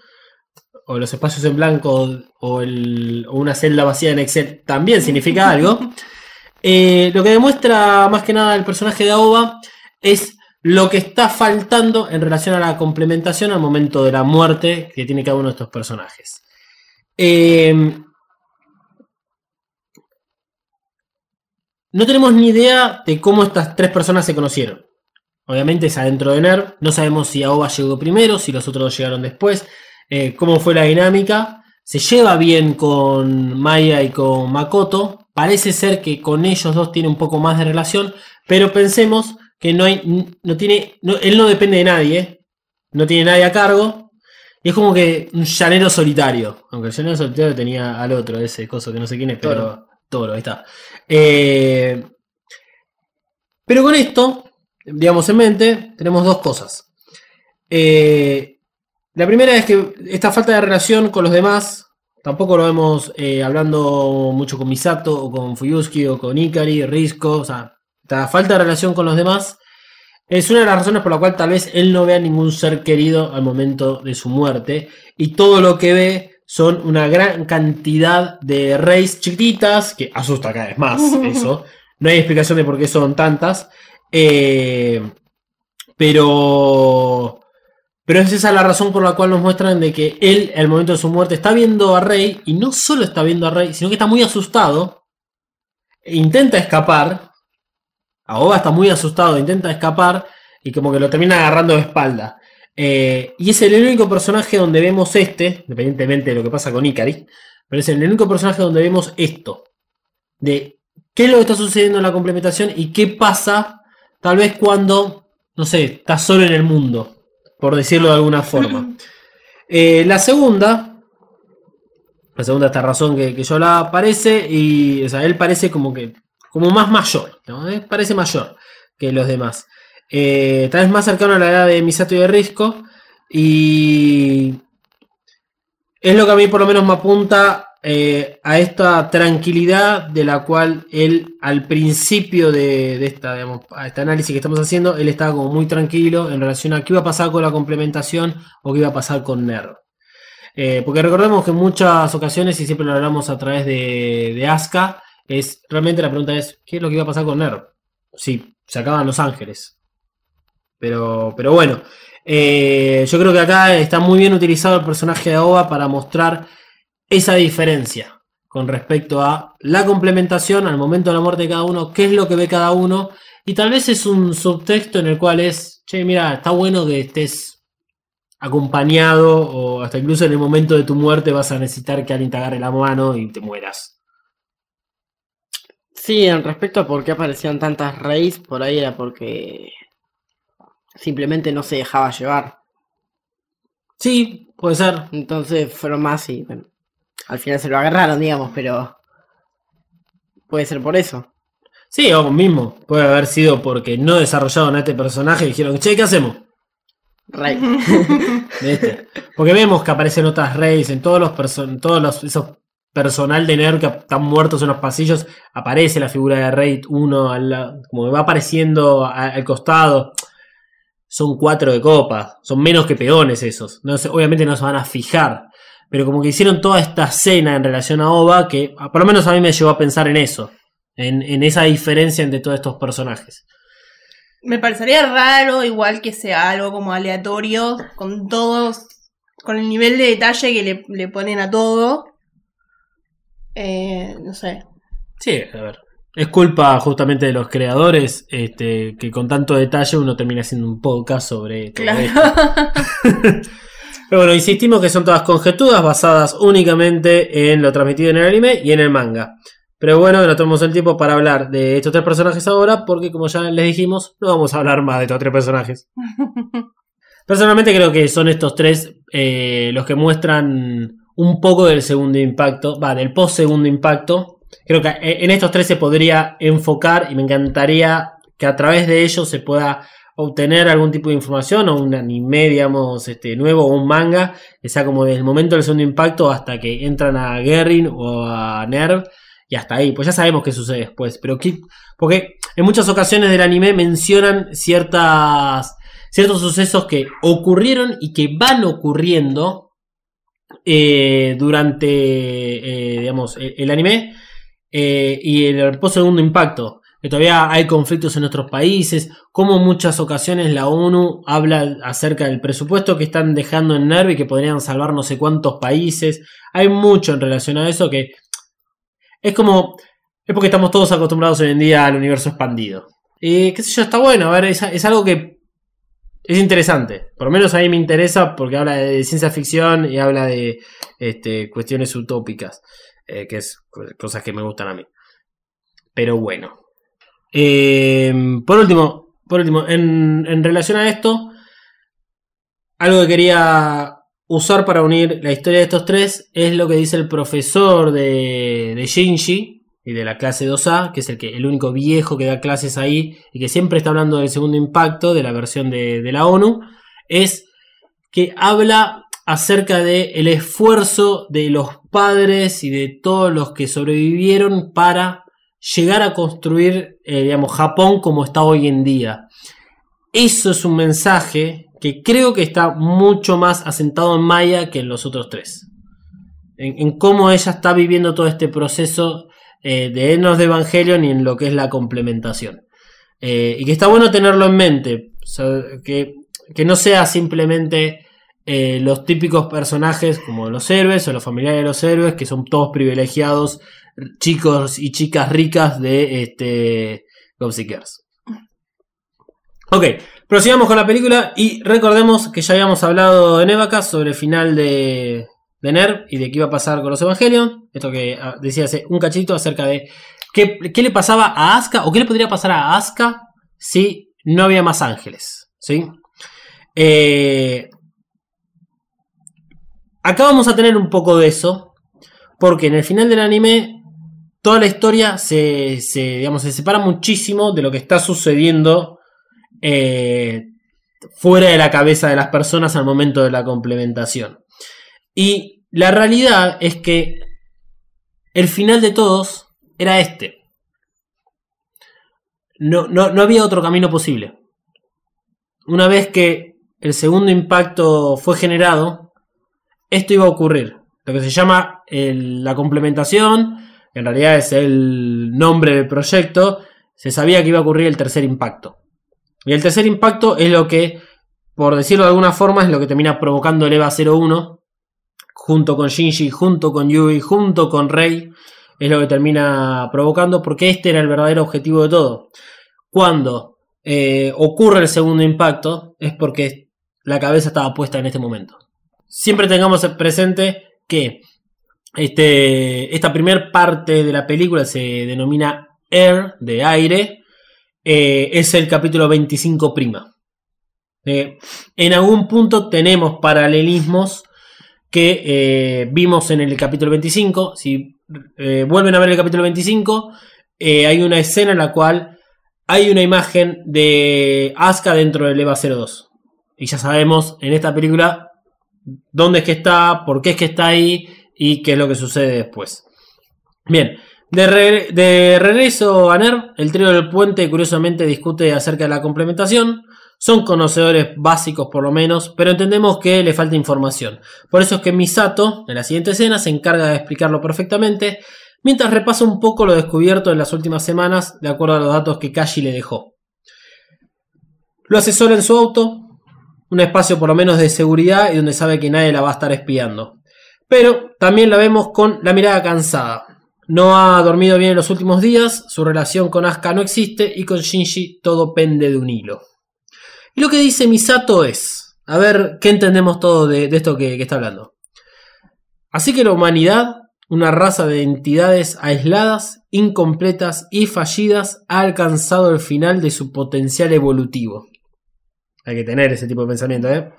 o los espacios en blanco, o, el- o una celda vacía en Excel también significa algo. Eh, lo que demuestra más que nada el personaje de Aoba es lo que está faltando en relación a la complementación al momento de la muerte que tiene cada uno de estos personajes. Eh, no tenemos ni idea de cómo estas tres personas se conocieron. Obviamente es adentro de NER. No sabemos si Aoba llegó primero, si los otros llegaron después, eh, cómo fue la dinámica. Se lleva bien con Maya y con Makoto. Parece ser que con ellos dos tiene un poco más de relación, pero pensemos que no hay, no tiene, no- él no depende de nadie, no tiene nadie a cargo. Y es como que un llanero solitario. Aunque el llanero solitario tenía al otro, ese coso que no sé quién es, pero. Toro. Toro, ahí está. Eh, pero con esto, digamos en mente, tenemos dos cosas. Eh, la primera es que esta falta de relación con los demás, tampoco lo vemos eh, hablando mucho con Misato, o con Fuyusuki, o con Ikari, Risco, o sea, esta falta de relación con los demás es una de las razones por la cual tal vez él no vea ningún ser querido al momento de su muerte, y todo lo que ve son una gran cantidad de reyes chiquititas, que asusta cada vez más eso, no hay explicación de por qué son tantas, eh, pero... Pero es esa la razón por la cual nos muestran de que él, al momento de su muerte, está viendo a Rey, y no solo está viendo a Rey, sino que está muy asustado, e intenta escapar, Aoba está muy asustado, intenta escapar, y como que lo termina agarrando de espalda. Eh, y es el único personaje donde vemos este, independientemente de lo que pasa con Ikari, pero es el único personaje donde vemos esto, de qué es lo que está sucediendo en la complementación y qué pasa tal vez cuando, no sé, está solo en el mundo, por decirlo de alguna forma. Eh, la segunda, la segunda esta razón que, que yo la aparece y, o sea, él parece como que, como más mayor, ¿no? Eh, parece mayor que los demás. Eh, tal vez más cercano a la edad de Misato y de Risco. Y es lo que a mí por lo menos me apunta eh, a esta tranquilidad de la cual él al principio de, de esta, este análisis que estamos haciendo, él estaba como muy tranquilo en relación a qué iba a pasar con la complementación o qué iba a pasar con NER. Eh, porque recordemos que en muchas ocasiones, y siempre lo hablamos a través de, de Asuka, es realmente la pregunta es, ¿qué es lo que iba a pasar con NER? Sí, se acaban Los Ángeles. Pero, pero bueno, eh, yo creo que acá está muy bien utilizado el personaje de Aoba para mostrar esa diferencia con respecto a la complementación al momento de la muerte de cada uno, qué es lo que ve cada uno, y tal vez es un subtexto en el cual es, che, mira, está bueno que estés acompañado o hasta incluso en el momento de tu muerte vas a necesitar que alguien te agarre la mano y te mueras. Sí, en respecto a por qué aparecían tantas reyes, por ahí era porque simplemente no se dejaba llevar. Sí, puede ser. Entonces fueron más y bueno, al final se lo agarraron, digamos, pero puede ser por eso. Sí, o mismo. Puede haber sido porque no desarrollaron a este personaje y dijeron, che, ¿qué hacemos? Rey. Porque vemos que aparecen otras reyes en todos los person todos los, esos personal de Nerd que están muertos en los pasillos. Aparece la figura de Raid 1 al como va apareciendo a- al costado. Son cuatro de copa. Son menos que peones esos. No obviamente no se van a fijar. Pero como que hicieron toda esta escena en relación a Oba que a- por lo menos a mí me llevó a pensar en eso. En, en esa diferencia entre todos estos personajes. Me parecería raro, igual que sea algo como aleatorio, con todos, con el nivel de detalle que le, le ponen a todo. Eh, no sé. Sí, a ver. Es culpa justamente de los creadores este, que con tanto detalle uno termina haciendo un podcast sobre todo Claro. esto. Pero bueno, insistimos que son todas conjeturas basadas únicamente en lo transmitido en el anime y en el manga. Pero bueno, nos tomamos el tiempo para hablar de estos tres personajes ahora, porque como ya les dijimos, no vamos a hablar más de estos tres personajes. Personalmente creo que son estos tres eh, los que muestran un poco del segundo impacto, va, del post segundo impacto. Creo que eh, en estos tres se podría enfocar y me encantaría que a través de ellos se pueda obtener algún tipo de información o un anime, digamos, este, nuevo o un manga, que sea como desde el momento del segundo impacto hasta que entran a Guerrin o a Nerv y hasta ahí, pues ya sabemos qué sucede después, pero ¿qué? porque en muchas ocasiones del anime mencionan ciertas ciertos sucesos que ocurrieron y que van ocurriendo eh, durante, eh, digamos, el, el anime eh, y el post segundo impacto. Que todavía hay conflictos en otros países, como muchas ocasiones la ONU habla acerca del presupuesto que están dejando en Nerv y que podrían salvar no sé cuántos países. Hay mucho en relación a eso que es como. Es porque estamos todos acostumbrados hoy en día al universo expandido. Y qué sé yo, está bueno. A ver, es, algo que es interesante. Por lo menos a mí me interesa porque habla de ciencia ficción y habla de este, cuestiones utópicas. eh, que es co- cosas que me gustan a mí. Pero bueno. Eh, por último, por último, en, en relación a esto, algo que quería usar para unir la historia de estos tres es lo que dice el profesor de, de Shinji y de la clase 2A, que es el, que, el único viejo que da clases ahí y que siempre está hablando del segundo impacto de la versión de, de la ONU, es que habla acerca del el esfuerzo de los padres y de todos los que sobrevivieron para llegar a construir, eh, digamos, Japón como está hoy en día. Eso es un mensaje que creo que está mucho más asentado en Maya que en los otros tres. En, cómo ella está viviendo todo este proceso eh, de Enos de Evangelion y en lo que es la complementación. Eh, y que está bueno tenerlo en mente. Que, que no sea simplemente los típicos personajes como los héroes o los familiares de los héroes, que son todos privilegiados, chicos y chicas ricas de este, Girls. Ok, prosigamos con la película y recordemos que ya habíamos hablado en Evacas sobre el final de, de y de qué iba a pasar con los Evangelion. Esto que ah, decía hace un cachito acerca de qué, qué le pasaba a Asuka o qué le podría pasar a Asuka si no había más ángeles. ¿sí? Eh, acá vamos a tener un poco de eso porque en el final del anime toda la historia se, se, digamos, se separa muchísimo de lo que está sucediendo eh, fuera de la cabeza de las personas al momento de la complementación. Y la realidad es que el final de todos era este. No, no, no había otro camino posible. Una vez que el segundo impacto fue generado, esto iba a ocurrir. Lo que se llama el- la complementación, en realidad es el nombre del proyecto, se sabía que iba a ocurrir el tercer impacto. Y el tercer impacto es lo que, por decirlo de alguna forma, es lo que termina provocando el EVA 01, junto con Shinji, junto con Yui, junto con Rei, es lo que termina provocando, porque este era el verdadero objetivo de todo. Cuando eh, ocurre el segundo impacto, es porque la cabeza estaba puesta en este momento. Siempre tengamos presente que este, esta primera parte de la película se denomina Air, de aire, eh, es el capítulo 25 prima. Eh, en algún punto tenemos paralelismos que eh, vimos en el capítulo 25. Si vuelven a ver el capítulo 25, hay una escena en la cual hay una imagen de Asuka dentro del EVA 02. Y ya sabemos en esta película dónde es que está, por qué es que está ahí y qué es lo que sucede después. Bien, de, regreso a NER, el trío del puente curiosamente discute acerca de la complementación. Son conocedores básicos por lo menos, pero entendemos que le falta información. Por eso es que Misato, en la siguiente escena, se encarga de explicarlo perfectamente, mientras repasa un poco lo descubierto en las últimas semanas, de acuerdo a los datos que Kashi le dejó. Lo asesora en su auto, un espacio por lo menos de seguridad y donde sabe que nadie la va a estar espiando. Pero también la vemos con la mirada cansada. No ha dormido bien en los últimos días, su relación con Asuka no existe y con Shinji todo pende de un hilo. Y lo que dice Misato es, a ver, ¿qué entendemos todo de, esto que, que está hablando? Así que la humanidad, una raza de entidades aisladas, incompletas y fallidas, ha alcanzado el final de su potencial evolutivo. Hay que tener ese tipo de pensamiento, ¿eh?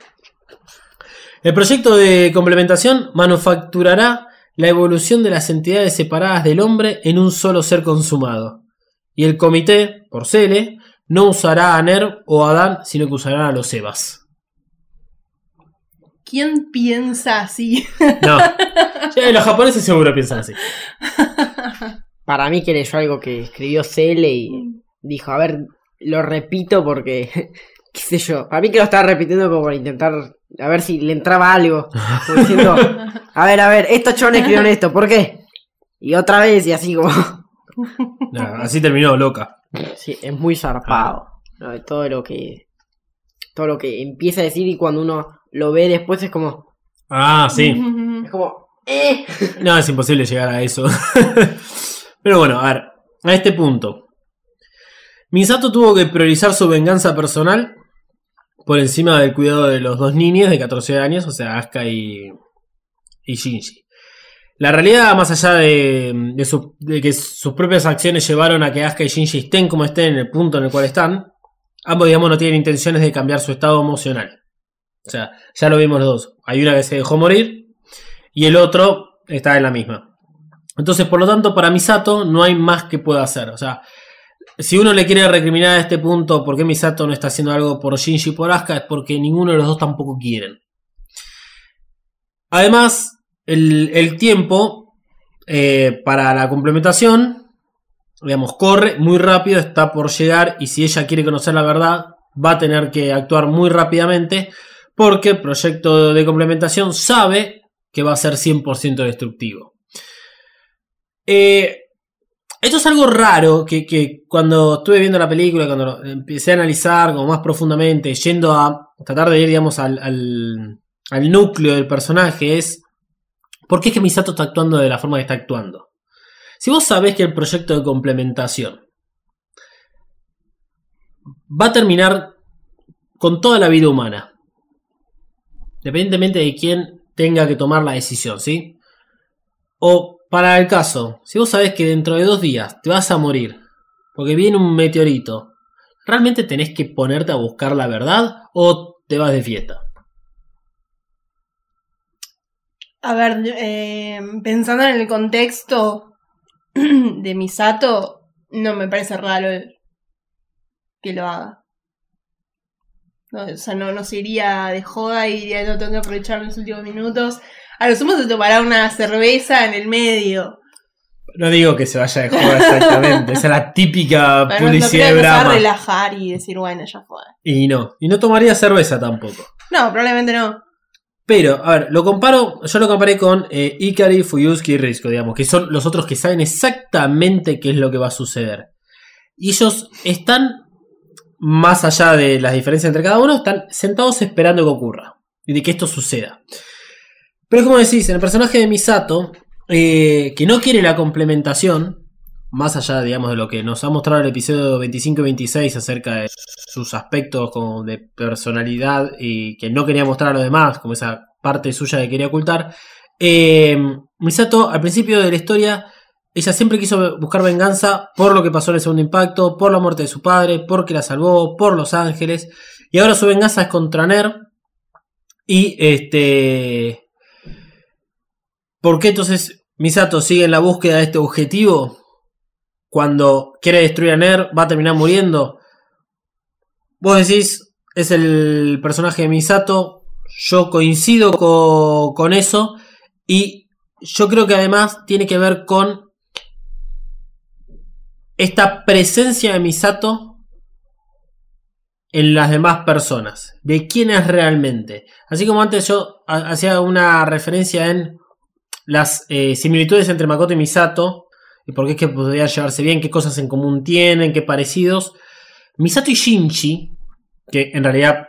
El proyecto de complementación manufacturará la evolución de las entidades separadas del hombre en un solo ser consumado. Y el comité, por Cele, no usará a Ner o a Dan, sino que usará a los Evas. ¿Quién piensa así? No. los japoneses seguro piensan así. Para mí que leyó algo que escribió Cele y dijo, a ver, lo repito porque, qué sé yo, para mí que lo estaba repitiendo como para intentar a ver si le entraba algo. Diciendo, a ver, a ver, estos chones escribieron esto, ¿por qué? Y otra vez, y así como. así terminó, loca. Sí, es muy zarpado. Todo lo que. Todo lo que empieza a decir y cuando uno lo ve después es como. Ah, sí. Es como. ¡Eh! No, es imposible llegar a eso. Pero bueno, a ver, a este punto. Misato tuvo que priorizar su venganza personal por encima del cuidado de los dos niños de 14 años, o sea, Asuka y, y Shinji. La realidad, más allá de, que sus propias acciones llevaron a que Asuka y Shinji estén como estén en el punto en el cual están, ambos, digamos, no tienen intenciones de cambiar su estado emocional. O sea, ya lo vimos los dos. Hay una que se dejó morir y el otro está en la misma. Entonces, por lo tanto, para Misato no hay más que pueda hacer. O sea, si uno le quiere recriminar a este punto por qué Misato no está haciendo algo por Shinji y por Asuka, es porque ninguno de los dos tampoco quieren. Además, el, tiempo eh, para la complementación, digamos, corre muy rápido, está por llegar y si ella quiere conocer la verdad, va a tener que actuar muy rápidamente porque el proyecto de complementación sabe que va a ser 100% destructivo. Eh, esto es algo raro que, cuando estuve viendo la película, cuando empecé a analizar como más profundamente, yendo a tratar de ir, al, al, núcleo del personaje, es ¿por qué es que Misato está actuando de la forma que está actuando? Si vos sabés que el proyecto de complementación va a terminar con toda la vida humana, independientemente de quién tenga que tomar la decisión, ¿sí? O para el caso, si vos sabés que dentro de dos días te vas a morir porque viene un meteorito, ¿realmente tenés que ponerte a buscar la verdad o te vas de fiesta? A ver, eh, pensando en el contexto de Misato, no me parece raro que lo haga. o sea, no, no se iría de joda y diría, no tengo que aprovechar los últimos minutos. A lo sumo se tomará una cerveza en el medio. No digo que se vaya de joda exactamente. Esa es la típica Pero publicidad no, de Brahma. relajar y decir, bueno, ya fue. Y no. Y no tomaría cerveza tampoco. No, probablemente no. Pero, a ver, lo comparo, yo lo comparé con eh, Ikari, Fuyuski y Risco, digamos, que son los otros que saben exactamente qué es lo que va a suceder. Y ellos están, más allá de las diferencias entre cada uno, están sentados esperando que ocurra y de que esto suceda. Pero como decís, en el personaje de Misato, eh, que no quiere la complementación, más allá, digamos, de lo que nos ha mostrado el episodio 25 y 26 acerca de sus aspectos como de personalidad y que no quería mostrar a los demás, como esa parte suya que quería ocultar, eh, Misato al principio de la historia, ella siempre quiso buscar venganza por lo que pasó en el segundo impacto, por la muerte de su padre, porque la salvó, por los ángeles, y ahora su venganza es contra Ner. Y este... ¿Por qué entonces Misato sigue en la búsqueda de este objetivo? Cuando quiere destruir a Ner, va a terminar muriendo. Vos decís, es el personaje de Misato. Yo coincido co- con eso. Y yo creo que además tiene que ver con esta presencia de Misato en las demás personas. De quién es realmente. Así como antes yo ha- hacía una referencia en las eh, similitudes entre Makoto y Misato. Y por qué es que podrían llevarse bien, qué cosas en común tienen, qué parecidos. Misato y Shinji, que en realidad,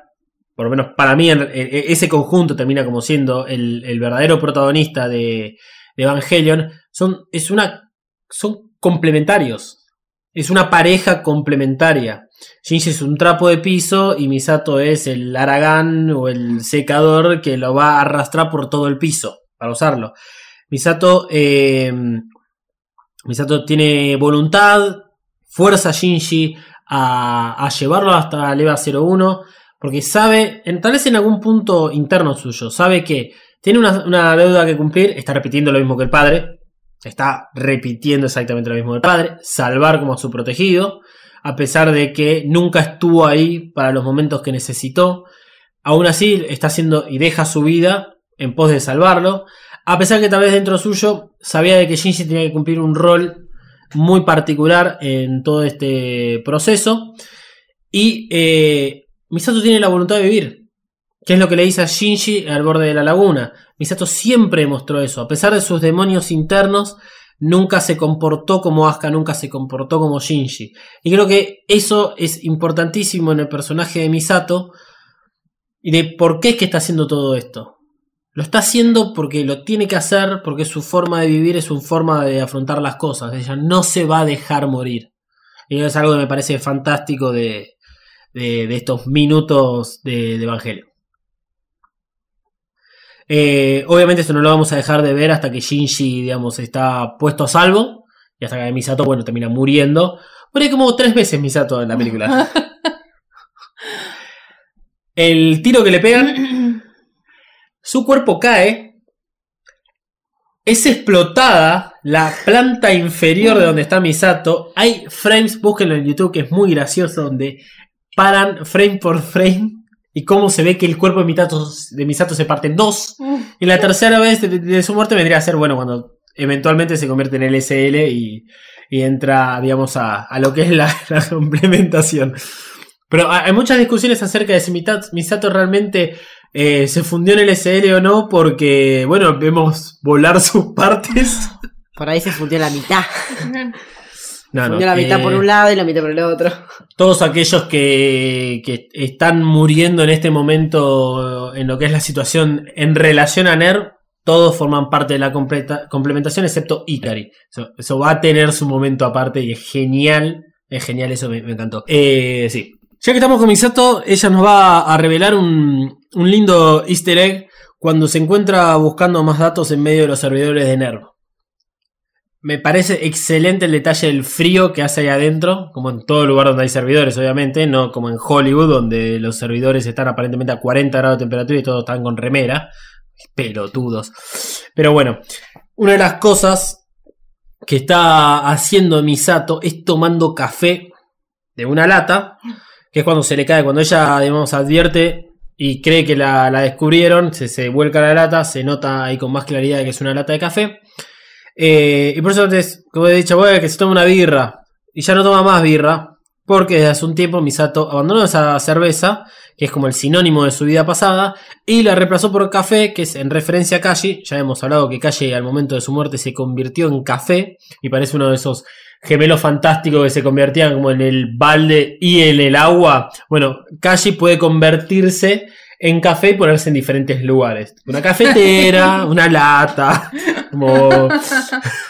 por lo menos para mí, en- e- ese conjunto termina como siendo el, el verdadero protagonista de, de Evangelion, son, es una, son complementarios. Es una pareja complementaria. Shinji es un trapo de piso y Misato es el aragán o el secador que lo va a arrastrar por todo el piso para usarlo. Misato, eh, Misato tiene voluntad, fuerza a Shinji a, llevarlo hasta Leva 01, porque sabe, en, tal vez en algún punto interno suyo, sabe que tiene una, una deuda que cumplir, está repitiendo lo mismo que el padre, está repitiendo exactamente lo mismo que el padre, salvar como a su protegido, a pesar de que nunca estuvo ahí para los momentos que necesitó, aún así está haciendo y deja su vida en pos de salvarlo, a pesar que tal vez dentro suyo sabía de que Shinji tenía que cumplir un rol muy particular en todo este proceso. Y eh, Misato tiene la voluntad de vivir. Que es lo que le dice a Shinji al borde de la laguna. Misato siempre demostró eso. A pesar de sus demonios internos, nunca se comportó como Asuka, nunca se comportó como Shinji. Y creo que eso es importantísimo en el personaje de Misato. Y de por qué es que está haciendo todo esto. Lo está haciendo porque lo tiene que hacer, porque su forma de vivir es su forma de afrontar las cosas. Ella no se va a dejar morir. Y es algo que me parece fantástico de, de, de estos minutos de, de Evangelio. Eh, obviamente esto no lo vamos a dejar de ver hasta que Shinji, digamos, está puesto a salvo. Y hasta que Misato, bueno, termina muriendo. Muere como tres veces Misato en la película. El tiro que le pegan su cuerpo cae. Es explotada la planta inferior de donde está Misato. Hay frames, búsquenlo en YouTube, que es muy gracioso, donde paran frame por frame y cómo se ve que el cuerpo de Misato, de Misato se parte en dos. Y la tercera vez de, de su muerte vendría a ser, bueno, cuando eventualmente se convierte en LSL y, y entra, digamos, a, a, lo que es la, la complementación. Pero hay muchas discusiones acerca de si Misato realmente eh, se fundió en el SL o no, porque, bueno, vemos volar sus partes. Por ahí se fundió la mitad. No, fundió la mitad eh, por un lado y la mitad por el otro. Todos aquellos que, que, están muriendo en este momento en lo que es la situación en relación a NER, todos forman parte de la completa, complementación, excepto Ikari. Eso, eso, va a tener su momento aparte y es genial. Es genial, eso me, me encantó. Eh, sí. Ya que estamos con Misato, ella nos va a revelar un, lindo easter egg cuando se encuentra buscando más datos en medio de los servidores de NERV. Me parece excelente el detalle del frío que hace ahí adentro, como en todo lugar donde hay servidores, obviamente, no como en Hollywood, donde los servidores están aparentemente a 40 grados de temperatura y todos están con remera. Pelotudos. Pero bueno, una de las cosas que está haciendo Misato es tomando café de una lata que es cuando se le cae, cuando ella, digamos, advierte y cree que la, la descubrieron, se, se, vuelca la lata, se nota ahí con más claridad que es una lata de café. Eh, y por eso antes, como he dicho, bueno, que se toma una birra y ya no toma más birra, porque desde hace un tiempo Misato abandonó esa cerveza, que es como el sinónimo de su vida pasada, y la reemplazó por café, que es en referencia a Kashi. Ya hemos hablado que Kashi al momento de su muerte se convirtió en café y parece uno de esos gemelos fantásticos que se convertían como en el balde y en el agua. Bueno, Kashi puede convertirse en café y ponerse en diferentes lugares. Una cafetera, una lata, como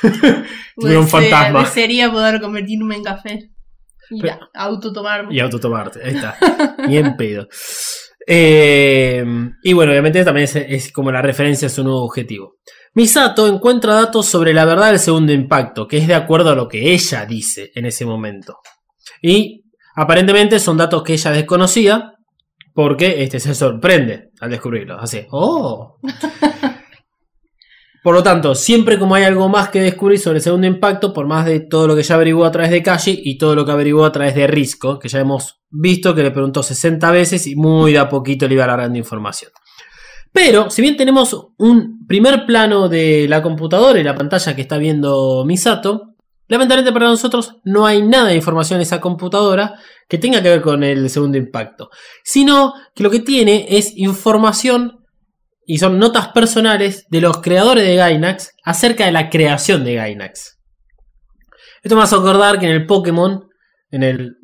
tuviera un fantasma. Desearía poder convertirme en café. Y Pero- autotomarme. Y autotomarte, ahí está. Bien pedo. Eh, y bueno, obviamente también es, es como la referencia a su nuevo objetivo. Misato encuentra datos sobre la verdad del segundo impacto, que es de acuerdo a lo que ella dice en ese momento. Y aparentemente son datos que ella desconocía, porque este se sorprende al descubrirlos. Así, ¡oh! Por lo tanto, siempre como hay algo más que descubrir sobre el segundo impacto, por más de todo lo que ya averiguó a través de Kashi y todo lo que averiguó a través de Risco, que ya hemos visto que le preguntó 60 veces y muy de a poquito le iba alargando información. Pero, si bien tenemos un primer plano de la computadora y la pantalla que está viendo Misato, lamentablemente para nosotros no hay nada de información en esa computadora que tenga que ver con el segundo impacto, sino que lo que tiene es información y son notas personales de los creadores de Gainax acerca de la creación de Gainax. Esto me hace acordar que en el Pokémon, en el.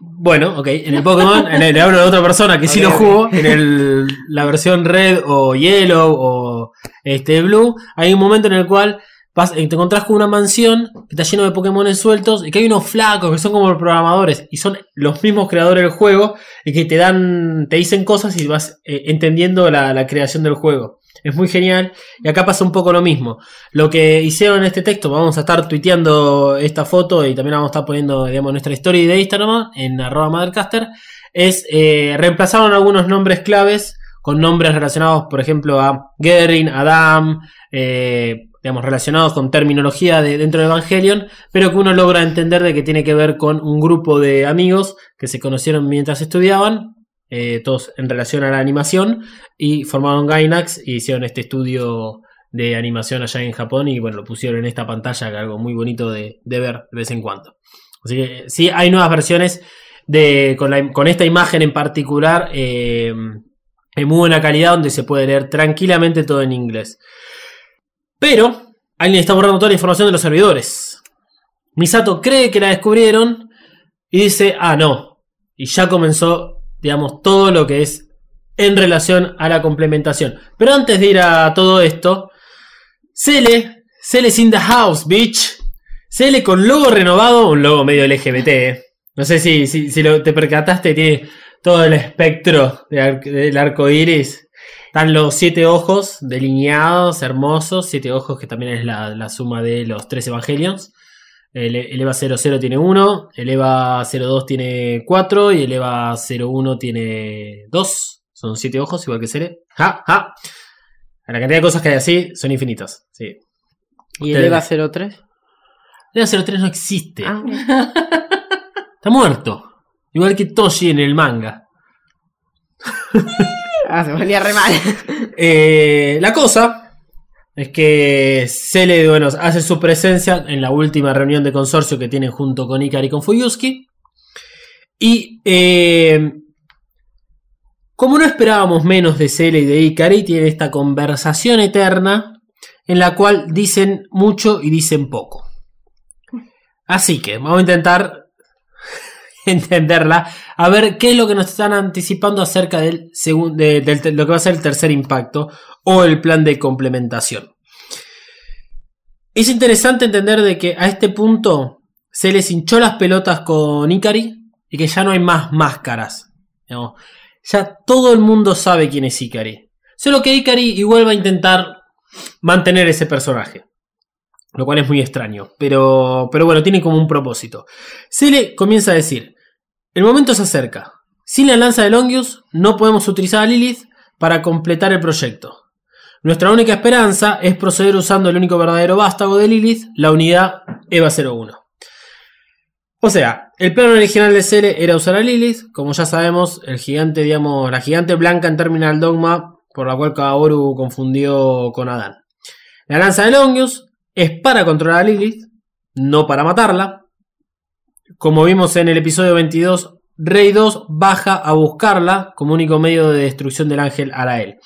Bueno, ok, en el Pokémon, en el, le hablo de otra persona que sí lo jugó, en el, la versión Red o Yellow o este Blue, hay un momento en el cual vas- te encontrás con una mansión que está lleno de Pokémon sueltos y que hay unos flacos que son como programadores y son los mismos creadores del juego y que te dan, te dicen cosas y vas eh, entendiendo la, la creación del juego. Es muy genial. Y acá pasa un poco lo mismo. Lo que hicieron en este texto, vamos a estar tuiteando esta foto y también vamos a estar poniendo, digamos, nuestra story de Instagram en arroba mothercaster, es eh, reemplazaron algunos nombres claves con nombres relacionados, por ejemplo, a Gerin, Adam, eh, digamos, relacionados con terminología de, dentro de Evangelion, pero que uno logra entender de que tiene que ver con un grupo de amigos que se conocieron mientras estudiaban, eh, todos en relación a la animación, y formaron Gainax y hicieron este estudio de animación allá en Japón y bueno, lo pusieron en esta pantalla, que algo muy bonito de, ver de vez en cuando. Así que sí, hay nuevas versiones de, con esta imagen en particular, eh, en muy buena calidad, donde se puede leer tranquilamente todo en inglés. Pero alguien está borrando toda la información de los servidores. Misato cree que la descubrieron y dice, ah, no. Y ya comenzó, digamos, todo lo que es en relación a la complementación. Pero antes de ir a todo esto, Cele, Cele's in the house, bitch. Cele con logo renovado, un logo medio LGBT. eh. No sé si, si, si lo- te percataste, tiene todo el espectro del arco iris. Están los siete ojos delineados, hermosos. Siete ojos que también es la, la suma de los tres evangelions. El, el EVA 00 tiene 1, el EVA 02 tiene 4 y el EVA 01 tiene 2. Son 7 ojos, igual que Cere. ¡Ja! ¡Ja! La cantidad de cosas que hay así son infinitas. Sí. ¿Y el EVA 03? El EVA 03 no existe. Ah, Está muerto. Igual que Toshi en el manga. ah, se ponía re mal. Eh, la cosa es que Cele bueno, hace su presencia en la última reunión de consorcio que tienen junto con Ikari y con Fuyuski. Y eh, como no esperábamos menos de Cele y de Ikari, tienen esta conversación eterna en la cual dicen mucho y dicen poco. Así que vamos a intentar entenderla, a ver qué es lo que nos están anticipando acerca del segun- de, te- lo que va a ser el tercer impacto o el plan de complementación. Es interesante entender de que a este punto se les hinchó las pelotas con Ikari y que ya no hay más máscaras. Ya todo el mundo sabe quién es Ikari. Solo que Ikari igual va a intentar mantener ese personaje. Lo cual es muy extraño. Pero, pero bueno, tiene como un propósito. Cele comienza a decir: El momento se acerca. Sin la lanza de Longius, no podemos utilizar a Lilith para completar el proyecto. Nuestra única esperanza es proceder usando el único verdadero vástago de Lilith, la unidad EVA 01. O sea, el plan original de Cele era usar a Lilith, como ya sabemos, el gigante, digamos, la gigante blanca en Terminal Dogma, por la cual Kaoru confundió con Adán. La lanza de Longius es para controlar a Lilith, no para matarla. Como vimos en el episodio 22, Rey 2 baja a buscarla como único medio de destrucción del ángel Arael.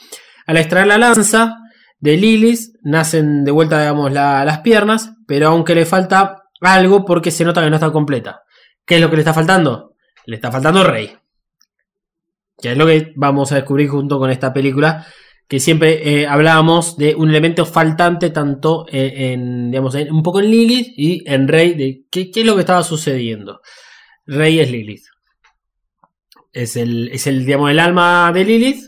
Al extraer la lanza de Lilith, nacen de vuelta, digamos, la- las piernas, pero aunque le falta algo porque se nota que no está completa. ¿Qué es lo que le está faltando? Le está faltando Rey. Que es lo que vamos a descubrir junto con esta película. Que siempre eh, hablábamos de un elemento faltante tanto en, en, digamos, un poco en Lilith y en Rey, de qué, qué es lo que estaba sucediendo. Rey es Lilith. Es el, es el, digamos, el alma de Lilith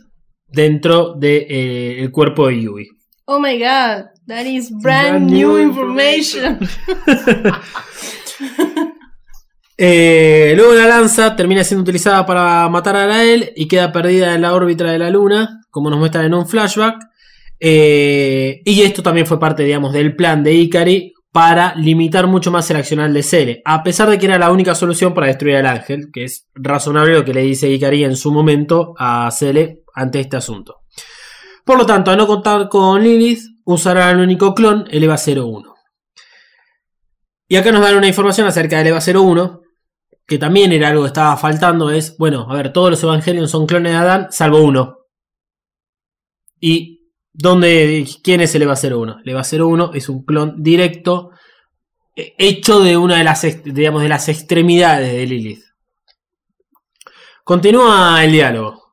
dentro del cuerpo de Yui. Oh my god, that is brand, Brand new new information. Eh, luego la lanza termina siendo utilizada para matar a Lael y queda perdida en la órbita de la luna, como nos muestran en un flashback. Eh, y esto también fue parte, digamos, del plan de Ikari para limitar mucho más el accionar de Cele, a pesar de que era la única solución para destruir al ángel, que es razonable lo que le dice Ikari en su momento a Cele ante este asunto. Por lo tanto, a no contar con Lilith, usará el único clon, el EVA 01. Y acá nos dan una información acerca del EVA 01, que también era algo que estaba faltando, es, bueno, a ver, todos los Evangelions son clones de Adán, salvo uno. ¿Y dónde, quién es el EVA 01? El EVA 01 es un clon directo eh, hecho de una de las, digamos, de las extremidades de Lilith. Continúa el diálogo.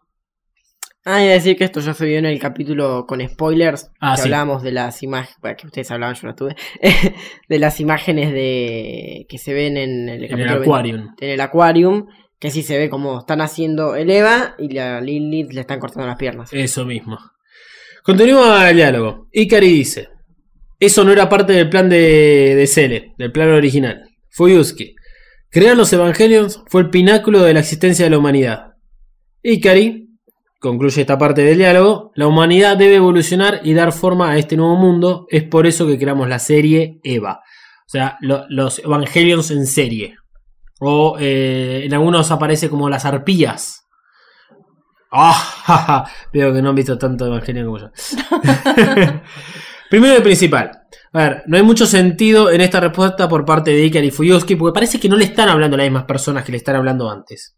Ah, y a decir que esto ya se vio en el capítulo con spoilers. Ah, que sí. hablábamos de las imágenes. Bueno, que ustedes hablaban, yo no estuve. de las imágenes de que se ven en el, En el Aquarium. en el Aquarium. Que sí se ve como están haciendo el Eva y la Lilith le están cortando las piernas. Eso mismo. Continúa el diálogo. Ikari dice: Eso no era parte del plan de, de Cele, del plan original. Fuyuski. Crear los Evangelions fue el pináculo de la existencia de la humanidad. Ikari concluye esta parte del diálogo. La humanidad debe evolucionar y dar forma a este nuevo mundo. Es por eso que creamos la serie Eva. O sea, lo- los Evangelions en serie. O eh, en algunos aparece como las arpías. Ja, ja. Veo que no han visto tanto Evangelion como yo. Primero y principal. A ver, no hay mucho sentido en esta respuesta por parte de Ikari y Fuyuski porque parece que no le están hablando a las mismas personas que le están hablando antes.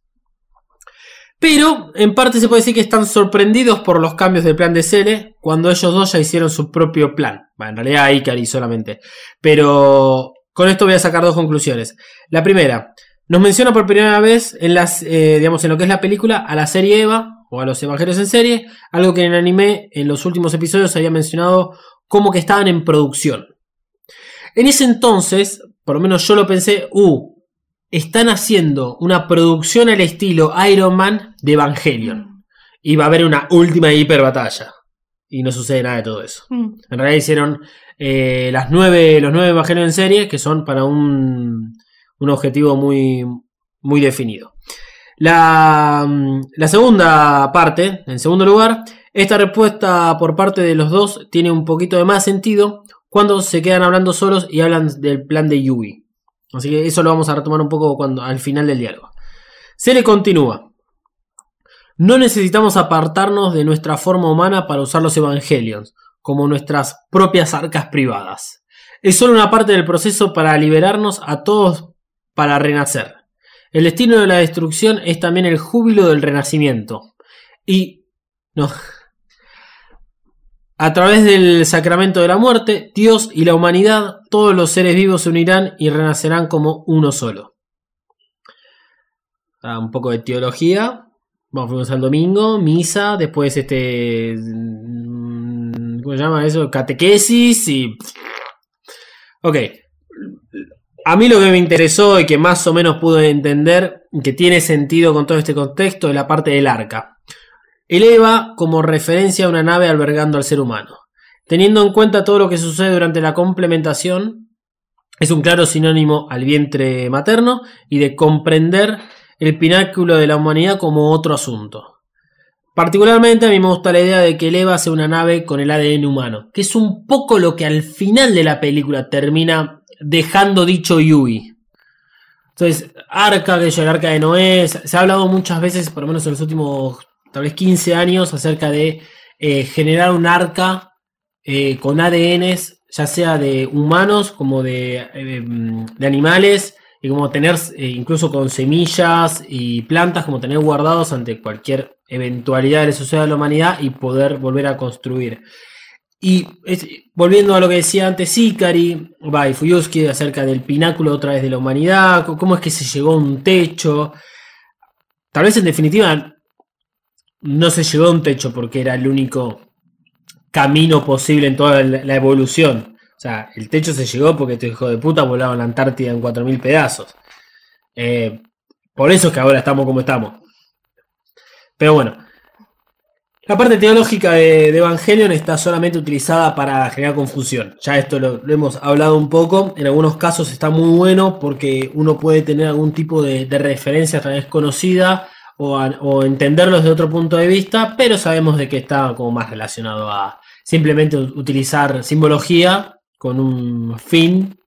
Pero en parte se puede decir que están sorprendidos por los cambios del plan de Cele cuando ellos dos ya hicieron su propio plan. Bueno, en realidad Ikari solamente. Pero con esto voy a sacar dos conclusiones. La primera, nos menciona por primera vez en las, eh, digamos, en lo que es la película a la serie Eva o a los Evangelios en serie, algo que en anime en los últimos episodios había mencionado como que estaban en producción. En ese entonces, por lo menos yo lo pensé, uh, están haciendo una producción al estilo Iron Man de Evangelion. Y va a haber una última hiper batalla. Y no sucede nada de todo eso. Mm. En realidad hicieron eh, las nueve, los nueve Evangelion en serie, que son para un, un objetivo muy, muy definido. La, mm, la segunda parte, en segundo lugar, esta respuesta por parte de los dos tiene un poquito de más sentido cuando se quedan hablando solos y hablan del plan de Yui. Así que eso lo vamos a retomar un poco cuando, al final del diálogo. Se le continúa. No necesitamos apartarnos de nuestra forma humana para usar los evangelions, como nuestras propias arcas privadas. Es solo una parte del proceso para liberarnos a todos para renacer. El destino de la destrucción es también el júbilo del renacimiento. Y... No. A través del sacramento de la muerte, Dios y la humanidad, todos los seres vivos se unirán y renacerán como uno solo. Ah, un poco de teología. Vamos, fuimos al domingo, misa, después este. mm, ¿Cómo se llama eso? Catequesis y. Ok. A mí lo que me interesó y que más o menos pude entender, que tiene sentido con todo este contexto, es la parte del arca. Eleva como referencia a una nave albergando al ser humano. Teniendo en cuenta todo lo que sucede durante la complementación, es un claro sinónimo al vientre materno y de comprender el pináculo de la humanidad como otro asunto. Particularmente a mí me gusta la idea de que el Eva sea una nave con el ADN humano, que es un poco lo que al final de la película termina dejando dicho Yui. Entonces, arca, que el arca de Noé, se ha hablado muchas veces, por lo menos en los últimos tal vez 15 años, acerca de eh, generar un arca eh, con ADNs, ya sea de humanos como de, eh, de animales, y como tener incluso con semillas y plantas, como tener guardados ante cualquier eventualidad que le suceda a la humanidad y poder volver a construir. Y volviendo a lo que decía antes Ikari, va, y Fuyuski acerca del pináculo otra vez de la humanidad, cómo es que se llegó a un techo. Tal vez en definitiva no se llegó a un techo porque era el único camino posible en toda la evolución. O sea, el techo se llegó porque este hijo de puta volaba a la Antártida en 4.000 pedazos. Eh, por eso es que ahora estamos como estamos. Pero bueno. La parte teológica de, Evangelion está solamente utilizada para generar confusión. Ya esto lo, hemos hablado un poco. En algunos casos está muy bueno porque uno puede tener algún tipo de, de referencia tal vez conocida o, a- o entenderlo desde otro punto de vista, pero sabemos de que está como más relacionado a simplemente utilizar simbología con un fin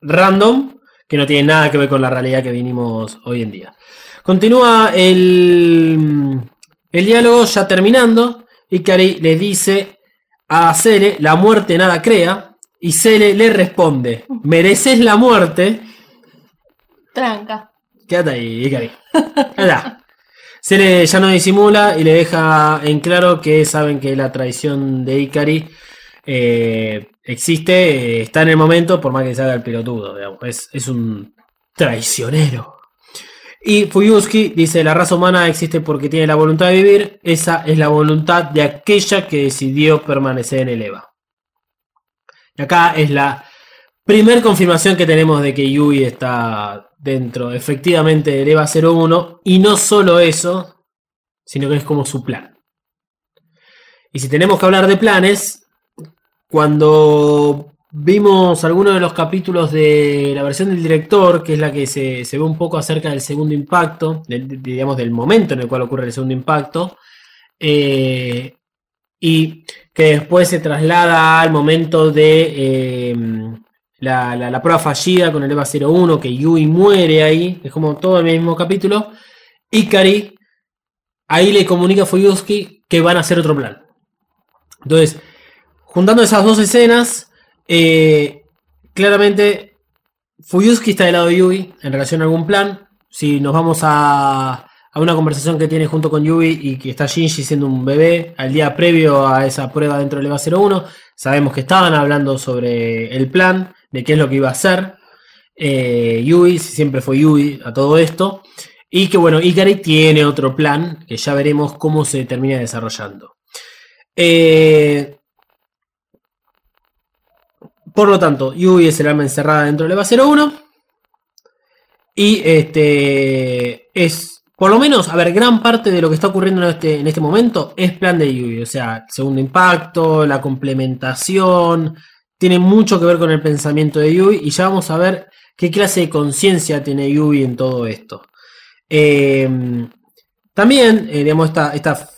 random que no tiene nada que ver con la realidad que vinimos hoy en día. Continúa el, el diálogo ya terminando. Ikari le dice a Cele, la muerte nada crea. Y Cele le responde, mereces la muerte. Tranca. Quédate ahí, Ikari. Allá. Cele ya no disimula y le deja en claro que saben que la traición de Ikari eh, existe, eh, está en el momento, por más que se haga el pelotudo. Es, es un traicionero. Y Fuyuski dice, la raza humana existe porque tiene la voluntad de vivir, esa es la voluntad de aquella que decidió permanecer en el EVA. Y acá es la primer confirmación que tenemos de que Yui está dentro efectivamente del EVA 01, y no solo eso, sino que es como su plan. Y si tenemos que hablar de planes, cuando vimos algunos de los capítulos de la versión del director, que es la que se, ve un poco acerca del segundo impacto, del- digamos del momento en el cual ocurre el segundo impacto, eh, y que después se traslada al momento de eh, la, la- prueba fallida con el EVA 01, que Yui muere ahí, es como todo el mismo capítulo, Ikari ahí le comunica a Fuyuski que van a hacer otro plan. Entonces, juntando esas dos escenas, eh, claramente Fuyuski está del lado de Yui en relación a algún plan. Si nos vamos a, a una conversación que tiene junto con Yui y que está Shinji siendo un bebé al día previo a esa prueba dentro del EVA 01, sabemos que estaban hablando sobre el plan, de qué es lo que iba a hacer. Eh, Yui, siempre fue Yui a todo esto. Y que bueno, Ikari tiene otro plan que ya veremos cómo se termina desarrollando. Eh, por lo tanto, Yui es el alma encerrada dentro del EVA 01. Y este es, por lo menos, a ver, gran parte de lo que está ocurriendo en este, en este momento es plan de Yui. O sea, segundo impacto, la complementación, tiene mucho que ver con el pensamiento de Yui. Y ya vamos a ver qué clase de conciencia tiene Yui en todo esto. Eh, también, eh, digamos, esta, esta,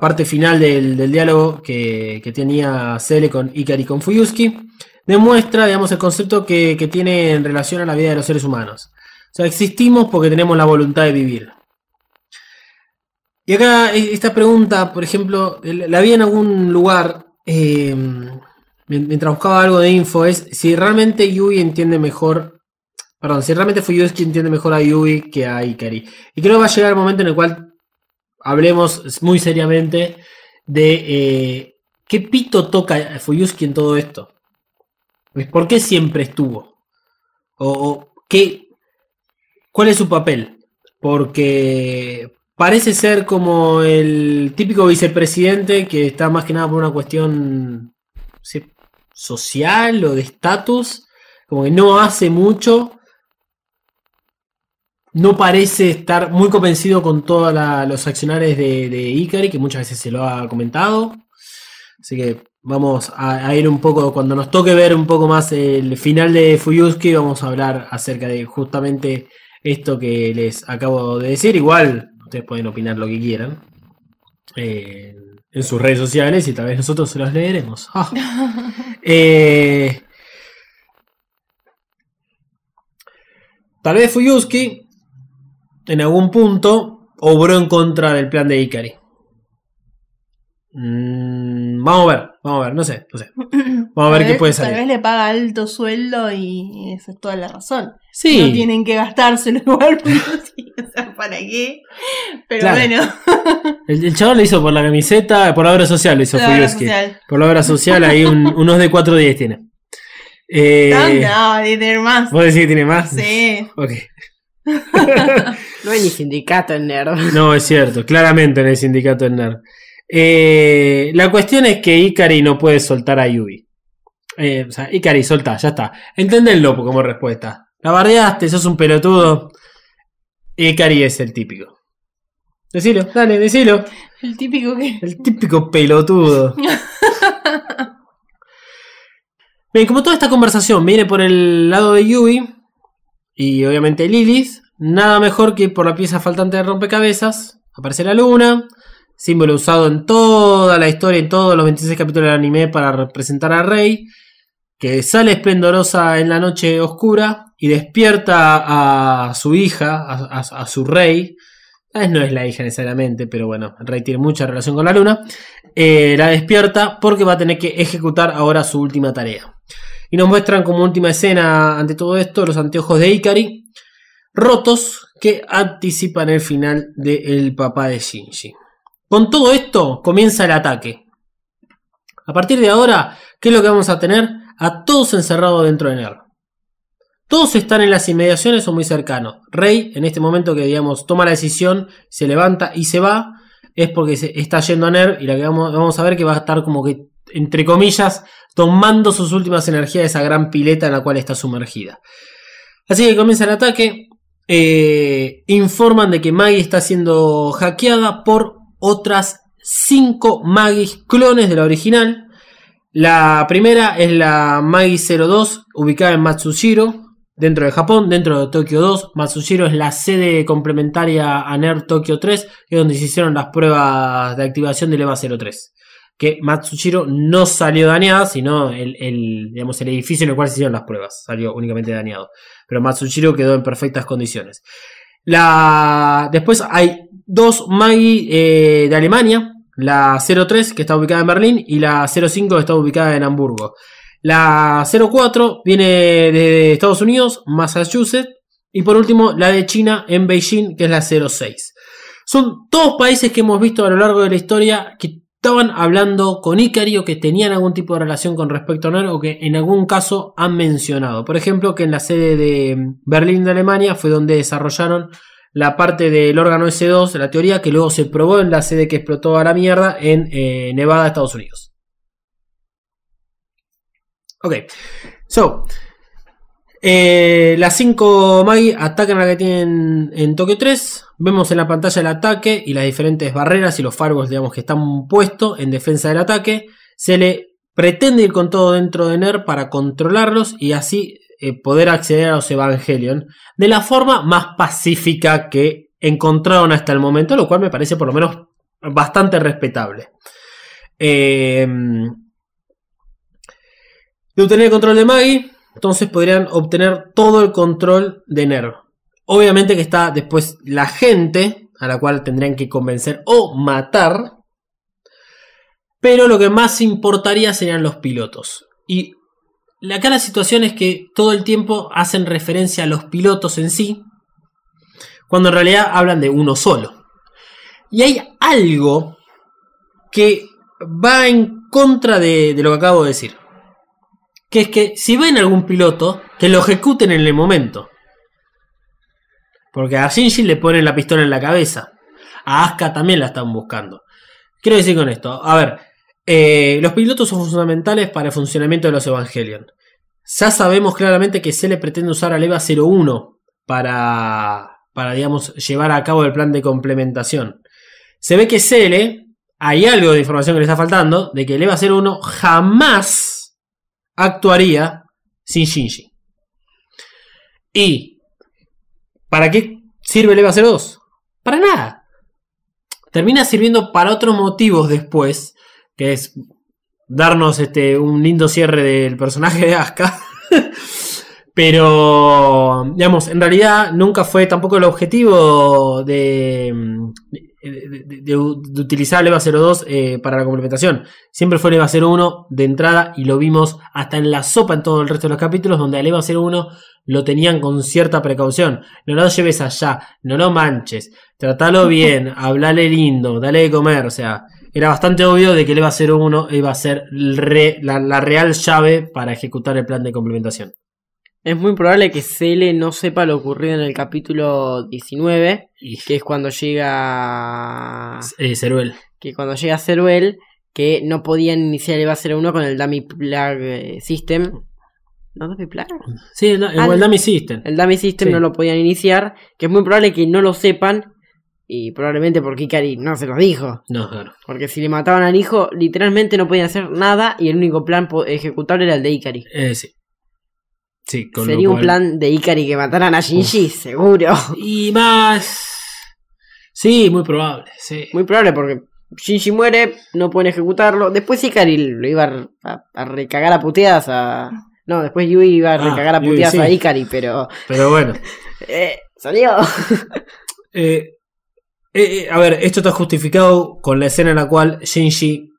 parte final del, del diálogo que, que tenía Cele con Ikari con Fuyuski demuestra, digamos, el concepto que, que tiene en relación a la vida de los seres humanos. O sea, existimos porque tenemos la voluntad de vivir. Y acá eh, esta pregunta, por ejemplo, la vi en algún lugar eh, mientras buscaba algo de info, es si realmente Yui entiende mejor Perdón, si realmente Fuyuski entiende mejor a Yui que a Ikari. Y creo que va a llegar el momento en el cual hablemos muy seriamente de eh, qué pito toca Fuyuski en todo esto. Pues, ¿Por qué siempre estuvo? O, qué, ¿cuál es su papel? Porque parece ser como el típico vicepresidente que está más que nada por una cuestión social o de estatus, como que no hace mucho no parece estar muy convencido con todos los accionarios de, de que muchas veces se lo ha comentado. Así que vamos a, a, ir un poco, cuando nos toque ver un poco más el final de Fuyuski, vamos a hablar acerca de justamente esto que les acabo de decir. Igual, ustedes pueden opinar lo que quieran eh, en sus redes sociales y tal vez nosotros se los leeremos. Ah. eh, tal vez Fuyuski en algún punto obró en contra del plan de Ikari. Mm, vamos a ver, vamos a ver, no sé, no sé. Vamos a ver qué puede salir. Tal vez le paga alto sueldo y esa es toda la razón. Sí, No tienen que gastárselo igual, pero sí, o sea, ¿para qué? Pero Claro. bueno, el, el chaval lo hizo por la camiseta, por la obra social lo hizo la obra social. Por la obra social, ahí un- unos de 4.10 tiene. Eh, No, no, de tener más. ¿Vos decís que tiene más? Sí. Ok. No hay ni sindicato en Nerd. No, es cierto, claramente en el sindicato del nerd. Eh, la cuestión es que Ikari no puede soltar a Yui. Eh, o sea, Ikari, solta, ya está. Entendenlo como respuesta. La bardeaste, sos un pelotudo. Ikari es el típico. Decilo, dale, decilo. El típico que. El típico pelotudo. Bien, como toda esta conversación viene por el lado de Yui y obviamente Lilith, nada mejor que por la pieza faltante de rompecabezas. Aparece la luna, símbolo usado en toda la historia, en todos los 26 capítulos del anime para representar a Rey, que sale esplendorosa en la noche oscura y despierta a su hija, a, a- su rey. Eh, No es la hija necesariamente, pero bueno, Rey tiene mucha relación con la luna. Eh, la despierta porque va a tener que ejecutar ahora su última tarea. Y nos muestran como última escena ante todo esto los anteojos de Ikari rotos que anticipan el final del papá de Shinji. Con todo esto comienza el ataque. A partir de ahora, ¿qué es lo que vamos a tener? A todos encerrados dentro de NER. Todos están en las inmediaciones o muy cercanos. Rey, en este momento que digamos toma la decisión, se levanta y se va, es porque se está yendo a NER y la que vamos, a ver que va a estar como que, entre comillas, tomando sus últimas energías de esa gran pileta en la cual está sumergida. Así que comienza el ataque. eh, informan de que Maggie está siendo hackeada por otras 5 Maggies clones de la original. La primera es la Maggie 02, ubicada en Matsushiro, dentro de Japón, dentro de Tokio 2. Matsushiro es la sede complementaria a NER Tokio 3, que es donde se hicieron las pruebas de activación del EVA 03. Que Matsushiro no salió dañada, sino el, digamos, el edificio en el cual se hicieron las pruebas. Salió únicamente dañado. Pero Matsushiro quedó en perfectas condiciones. La... Después hay dos Maggie eh, de Alemania. La 03 que está ubicada en Berlín y la 05 que está ubicada en Hamburgo. La 04 viene de Estados Unidos, Massachusetts. Y por último la de China en Beijing que es la 06. Son todos países que hemos visto a lo largo de la historia que estaban hablando con Ikari o que tenían algún tipo de relación con respecto a NER o que en algún caso han mencionado. Por ejemplo, que en la sede de Berlín de Alemania fue donde desarrollaron la parte del órgano S2, la teoría que luego se probó en la sede que explotó a la mierda en eh, Nevada, Estados Unidos. Ok, so. Eh, las 5 Magi atacan a la que tienen en Tokio 3. Vemos en la pantalla el ataque y las diferentes barreras y los firewalls digamos, que están puestos en defensa del ataque. Se le pretende ir con todo dentro de NER para controlarlos y así eh, poder acceder a los Evangelion de la forma más pacífica que encontraron hasta el momento, lo cual me parece por lo menos bastante respetable. Eh, de obtener el control de Maggie, entonces podrían obtener todo el control de NER. Obviamente que está después la gente a la cual tendrían que convencer o matar. Pero lo que más importaría serían los pilotos. Y acá la situación es que todo el tiempo hacen referencia a los pilotos en sí, cuando en realidad hablan de uno solo. Y hay algo que va en contra de lo que acabo de decir. Que es que si ven algún piloto, que lo ejecuten en el momento. Porque a Shinji le ponen la pistola en la cabeza. A Asuka también la están buscando. Quiero decir con esto, a ver, eh, los pilotos son fundamentales para el funcionamiento de los Evangelion. Ya sabemos claramente que se le pretende usar al EVA 01 para, para, digamos, llevar a cabo el plan de complementación. Se ve que Cele, hay algo de información que le está faltando, de que el EVA 01 jamás actuaría sin Shinji. ¿Y para qué sirve el EVA 02? Para nada. Termina sirviendo para otros motivos después, que es darnos este, un lindo cierre del personaje de Asuka. Pero, digamos, en realidad nunca fue tampoco el objetivo de, de, de, de utilizar el EVA 02 eh, para la complementación. Siempre fue el EVA 01 de entrada y lo vimos hasta en la sopa en todo el resto de los capítulos, donde el EVA 01 lo tenían con cierta precaución. No lo lleves allá, no lo manches, tratalo bien, hablale lindo, dale de comer, o sea, era bastante obvio de que el EVA 01 iba a ser re, la, la real llave para ejecutar el plan de complementación. Es muy probable que Cele no sepa lo ocurrido en el capítulo 19, Y que es cuando llega. eh, Ceruel. Que cuando llega Ceruel, que no podían iniciar el EVA 01 con el Dummy Plug eh, System. ¿No Dummy Plug? Sí, el Ah, Dummy System. El Dummy System Sí. no lo podían iniciar, que es muy probable que no lo sepan. Y probablemente porque Ikari no se los dijo. No, claro. Porque si le mataban al hijo, literalmente no podían hacer nada y el único plan ejecutable era el de Ikari. Eh, sí. Sí, con lo Sería un plan de Ikari que mataran a Shinji, seguro. Y más. Sí, muy probable. Sí. Muy probable porque Shinji muere, no pueden ejecutarlo. Después Ikari lo iba a, a- a recagar a puteadas a... No, después Yui iba a Ah, recagar a Yui, puteadas sí. a Ikari, pero... Pero bueno. Eh, salió. Eh, eh, a ver, esto está justificado con la escena en la cual Shinji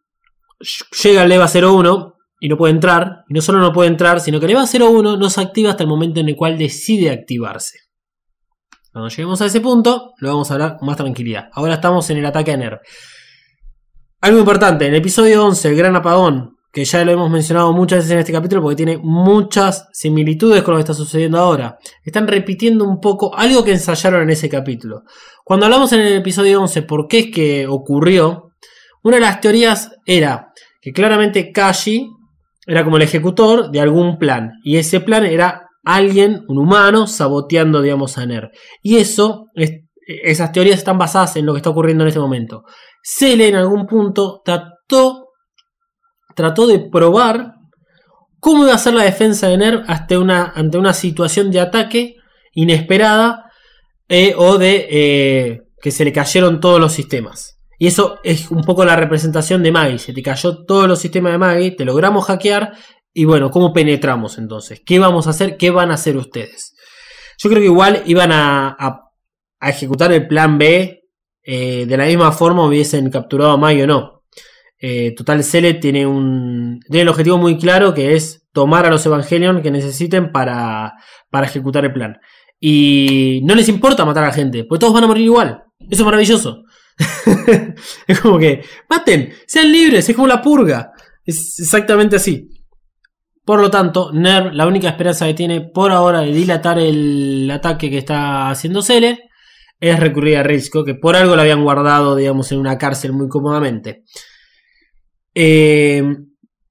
llega al EVA 01 y no puede entrar. Y no solo no puede entrar, sino que el EVA 01 no se activa hasta el momento en el cual decide activarse. Cuando lleguemos a ese punto, lo vamos a hablar con más tranquilidad. Ahora estamos en el ataque a Nerv. Algo importante, en el episodio 11, el gran apagón, que ya lo hemos mencionado muchas veces en este capítulo porque tiene muchas similitudes con lo que está sucediendo ahora. Están repitiendo un poco algo que ensayaron en ese capítulo. Cuando hablamos en el episodio 11 por qué es que ocurrió, una de las teorías era que claramente Kashi era como el ejecutor de algún plan. Y ese plan era alguien, un humano, saboteando, digamos, a Ner. Y eso, es- esas teorías están basadas en lo que está ocurriendo en este momento. Cele en algún punto trató, trató de probar cómo iba a ser la defensa de Ner ante una, ante una situación de ataque inesperada eh, o de eh, que se le cayeron todos los sistemas. Y eso es un poco la representación de Maggie. Se te cayó todos los sistemas de Maggie, te logramos hackear. Y bueno, ¿cómo penetramos entonces? ¿Qué vamos a hacer? ¿Qué van a hacer ustedes? Yo creo que igual iban a, ejecutar el plan B eh, de la misma forma hubiesen capturado a Maggie o no. Eh, Total Cele tiene un tiene el objetivo muy claro que es tomar a los Evangelion que necesiten para, para ejecutar el plan. Y no les importa matar a la gente, porque todos van a morir igual. Eso es maravilloso. es como que, maten, sean libres, es como la purga. Es exactamente así. Por lo tanto, Nerv, la única esperanza que tiene por ahora de dilatar el ataque que está haciendo Cele es recurrir a Risco, que por algo lo habían guardado, digamos, en una cárcel muy cómodamente. Eh,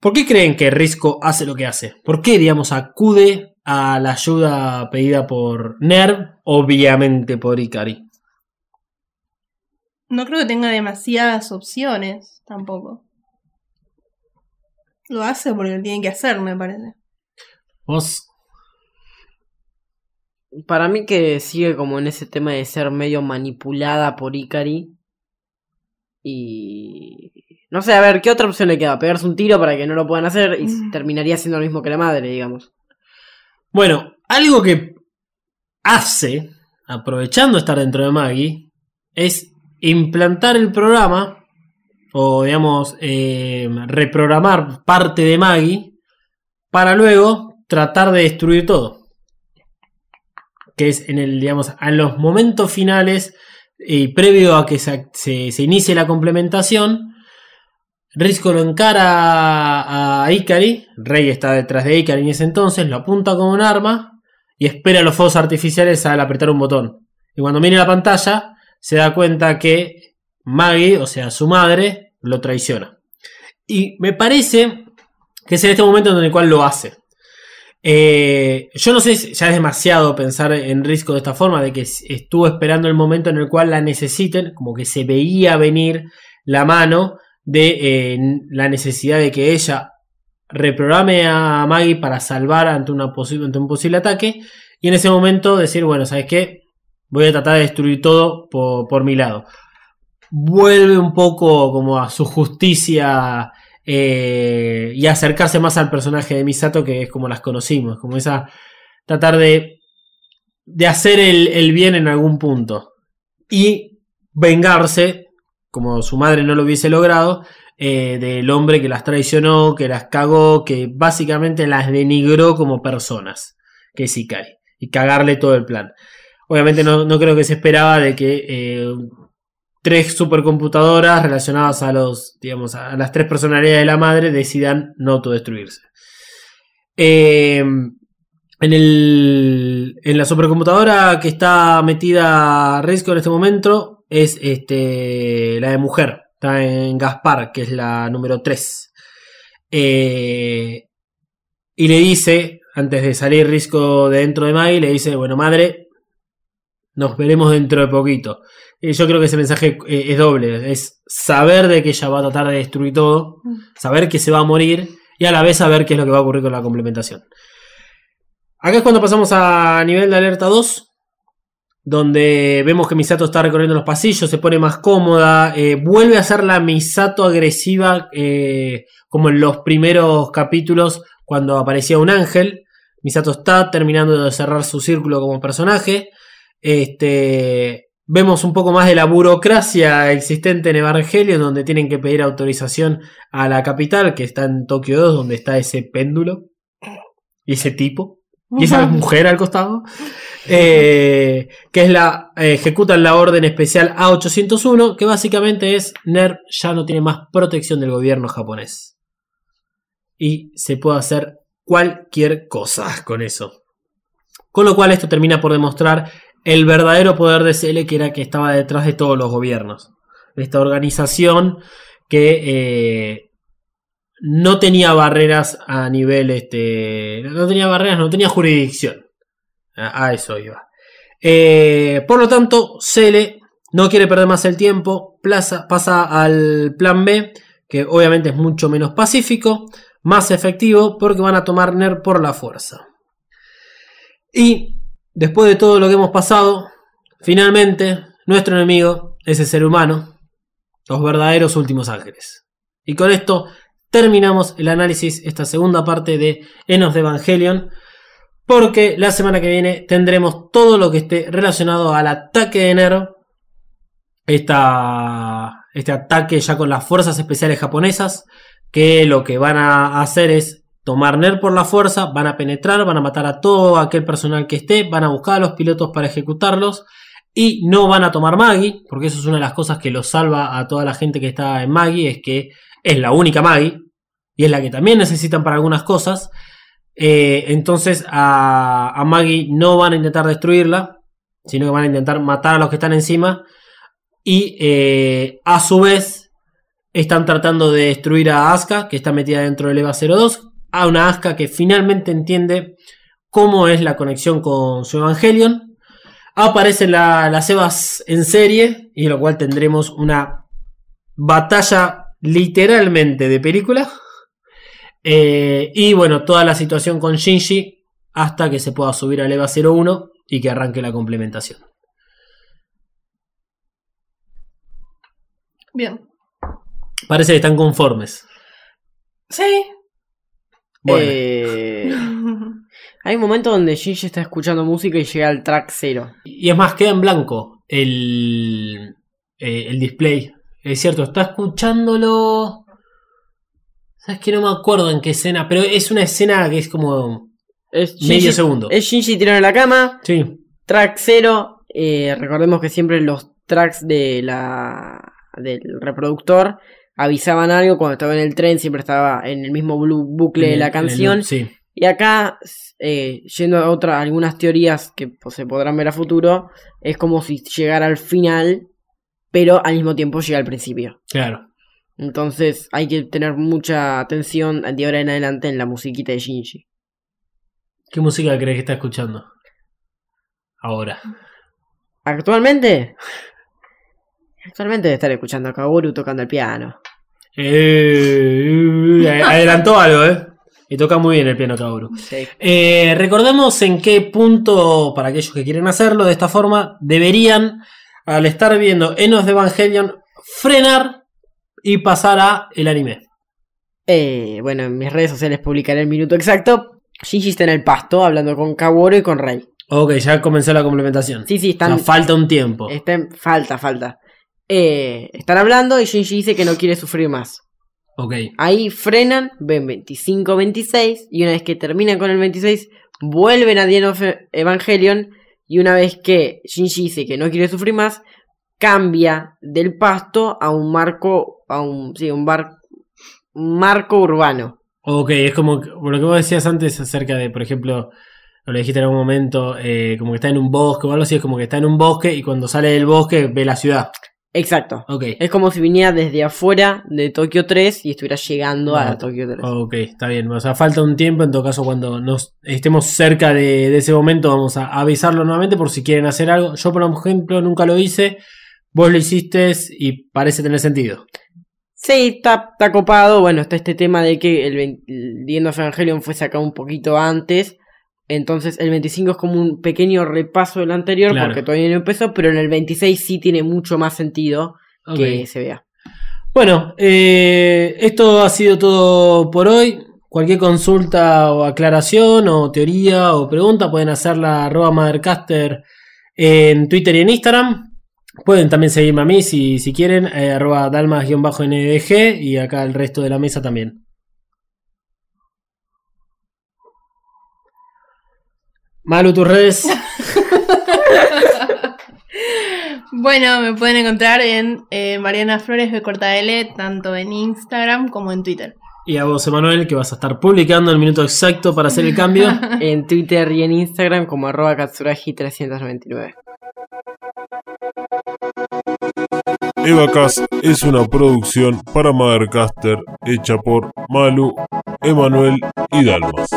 ¿Por qué creen que Risco hace lo que hace? ¿Por qué, digamos, acude a la ayuda pedida por Nerv? Obviamente por Ikari. No creo que tenga demasiadas opciones tampoco. Lo hace porque lo tiene que hacer, me parece. Vos, Para mí que sigue como en ese tema de ser medio manipulada por Ikari. Y... No sé, a ver, ¿qué otra opción le queda? Pegarse un tiro para que no lo puedan hacer y Mm. terminaría siendo lo mismo que la madre, digamos. Bueno, algo que hace, aprovechando estar dentro de Maggie, es implantar el programa, o digamos, eh, reprogramar parte de Maggie, para luego tratar de destruir todo. Que es en el, digamos, en los momentos finales y previo a que se, se- se inicie la complementación, Risco lo encara a Ikari, Rey está detrás de Ikari en ese entonces, lo apunta con un arma y espera los fuegos artificiales al apretar un botón. Y cuando mira la pantalla, se da cuenta que Maggie, o sea, su madre, lo traiciona. Y me parece que es en este momento en el cual lo hace. Eh, yo no sé si ya es demasiado pensar en Risco de esta forma, de que estuvo esperando el momento en el cual la necesiten, como que se veía venir la mano de eh, la necesidad de que ella reprograme a Maggie para salvar ante, ante un posible ataque y en ese momento decir, bueno, ¿sabes qué? Voy a tratar de destruir todo por, por mi lado. Vuelve un poco como a su justicia eh, y acercarse más al personaje de Misato que es como las conocimos, como esa tratar de, de hacer el, el bien en algún punto y vengarse como su madre no lo hubiese logrado, eh, del hombre que las traicionó, que las cagó, que básicamente las denigró como personas, que es Ikari, y cagarle todo el plan. Obviamente no, no creo que se esperaba de que eh, tres supercomputadoras relacionadas a los, digamos, a las tres personalidades de la madre decidan no autodestruirse. Eh, En, el, en la supercomputadora que está metida Risco en este momento es este, la de mujer. Está en Gaspar, que es la número 3. Eh, y le dice, antes de salir Risco de dentro de Maggie, le dice, bueno, madre, nos veremos dentro de poquito. Y yo creo que ese mensaje eh, es doble. Es saber de que ella va a tratar de destruir todo, saber que se va a morir y a la vez saber qué es lo que va a ocurrir con la complementación. Acá es cuando pasamos a nivel de alerta 2, donde vemos que Misato está recorriendo los pasillos, se pone más cómoda, eh, vuelve a ser la Misato agresiva eh, como en los primeros capítulos cuando aparecía un ángel. Misato está terminando de cerrar su círculo como personaje. Este, vemos un poco más de la burocracia existente en Evangelio, donde tienen que pedir autorización a la capital, que está en Tokio 2, donde está ese péndulo y ese tipo. Y esa mujer al costado. Eh, que es la. eh, ejecutan la orden especial A801. Que básicamente es. NERV ya no tiene más protección del gobierno japonés. Y se puede hacer cualquier cosa con eso. Con lo cual, esto termina por demostrar el verdadero poder de CL, que era que estaba detrás de todos los gobiernos. Esta organización que. eh, no tenía barreras a nivel este no tenía barreras no tenía jurisdicción a, a eso iba Eh, por lo tanto Cele no quiere perder más el tiempo plaza- pasa al plan B que obviamente es mucho menos pacífico más efectivo porque van a tomar NER por la fuerza y después de todo lo que hemos pasado finalmente nuestro enemigo ese ser humano los verdaderos últimos ángeles. Y con esto terminamos el análisis, esta segunda parte de Enos de Evangelion, porque la semana que viene tendremos todo lo que esté relacionado al ataque de enero, esta, este ataque ya con las fuerzas especiales japonesas, que lo que van a hacer es tomar NER por la fuerza, van a penetrar, van a matar a todo aquel personal que esté, van a buscar a los pilotos para ejecutarlos. Y no van a tomar Maggie, porque eso es una de las cosas que los salva a toda la gente que está en Maggie, es que es la única Maggie y es la que también necesitan para algunas cosas. Eh, entonces a, a Maggie no van a intentar destruirla, sino que van a intentar matar a los que están encima. Y eh, a su vez están tratando de destruir a Asuka, que está metida dentro del EVA 02. A una Asuka que finalmente entiende cómo es la conexión con su Evangelion. Aparecen la- las Evas en serie, y lo cual tendremos una batalla literalmente de película. Eh, y bueno, toda la situación con Shinji hasta que se pueda subir al EVA 01 y que arranque la complementación. Bien. Parece que están conformes. Sí. Bueno, Eh, hay un momento donde Shinji está escuchando música y llega al track 0. y es más, queda en blanco el, eh, el display. Es cierto, está escuchándolo. Sabes que no me acuerdo en qué escena, pero es una escena que es como Es medio Shinji- segundo. Es Shinji tirado en la cama, Sí, track 0. eh, recordemos que siempre los tracks de la del reproductor avisaban algo cuando estaba en el tren, siempre estaba en el mismo bucle de la el- canción. sí. Y acá, eh, yendo a otra, algunas teorías que pues, se podrán ver a futuro, es como si llegara al final, pero al mismo tiempo llega al principio. Claro. Entonces hay que tener mucha atención de ahora en adelante en la musiquita de Shinji. ¿Qué música crees que está escuchando? Ahora. Actualmente, actualmente debe estar escuchando a Kaworu tocando el piano. Eh, eh, adelantó algo, ¿eh? Y toca muy bien el piano Kaoru. Sí. Eh, recordemos en qué punto, para aquellos que quieren hacerlo de esta forma, deberían, al estar viendo Enos de Evangelion, frenar y pasar a el anime. Eh, bueno, en mis redes sociales publicaré el minuto exacto. Shinji está en el pasto hablando con Kaworu y con Rei. Ok, ya comenzó la complementación. Sí, sí, O están, sea, falta un tiempo. están- falta, falta. Eh, están hablando y Shinji dice que no quiere sufrir más. Ok. Ahí frenan, ven 25-26 y una vez que terminan con el 26 vuelven a The of Evangelion y una vez que Shinji dice que no quiere sufrir más, cambia del pasto a un marco, a un, sí, un, bar, un marco urbano. Ok, es como lo que vos decías antes acerca de, por ejemplo, o le dijiste en algún momento, eh, como que está en un bosque o algo así, es como que está en un bosque y cuando sale del bosque ve la ciudad. Exacto. Ok. Es como si viniera desde afuera de Tokio 3 y estuviera llegando a Tokio 3. Ok, está bien. O sea, falta un tiempo. En todo caso, cuando nos estemos cerca de, de ese momento, vamos a avisarlo nuevamente por si quieren hacer algo. Yo, por ejemplo, nunca lo hice. Vos lo hiciste y parece tener sentido. Sí, está, está copado. Bueno, está este tema de que el, 20 el The End of Evangelion fue sacado un poquito antes. Entonces el 25 es como un pequeño repaso del anterior Claro. porque todavía no empezó, pero en el 26 sí tiene mucho más sentido que se vea. Bueno, eh, esto ha sido todo por hoy. Cualquier consulta o aclaración o teoría o pregunta pueden hacerla arroba Mothercaster en Twitter y en Instagram. Pueden también seguirme a mí si, si quieren, eh, arroba dalmas-ndg y acá el resto de la mesa también. Malu, tus redes. Bueno, me pueden encontrar en eh, Mariana Flores Corta L, tanto en Instagram como en Twitter. Y a vos, Emanuel, que vas a estar publicando el minuto exacto para hacer el cambio. En Twitter y en Instagram como arroba Katsuragi399. Evacast es una producción para Mothercaster hecha por Malu, Emanuel y Dalmas.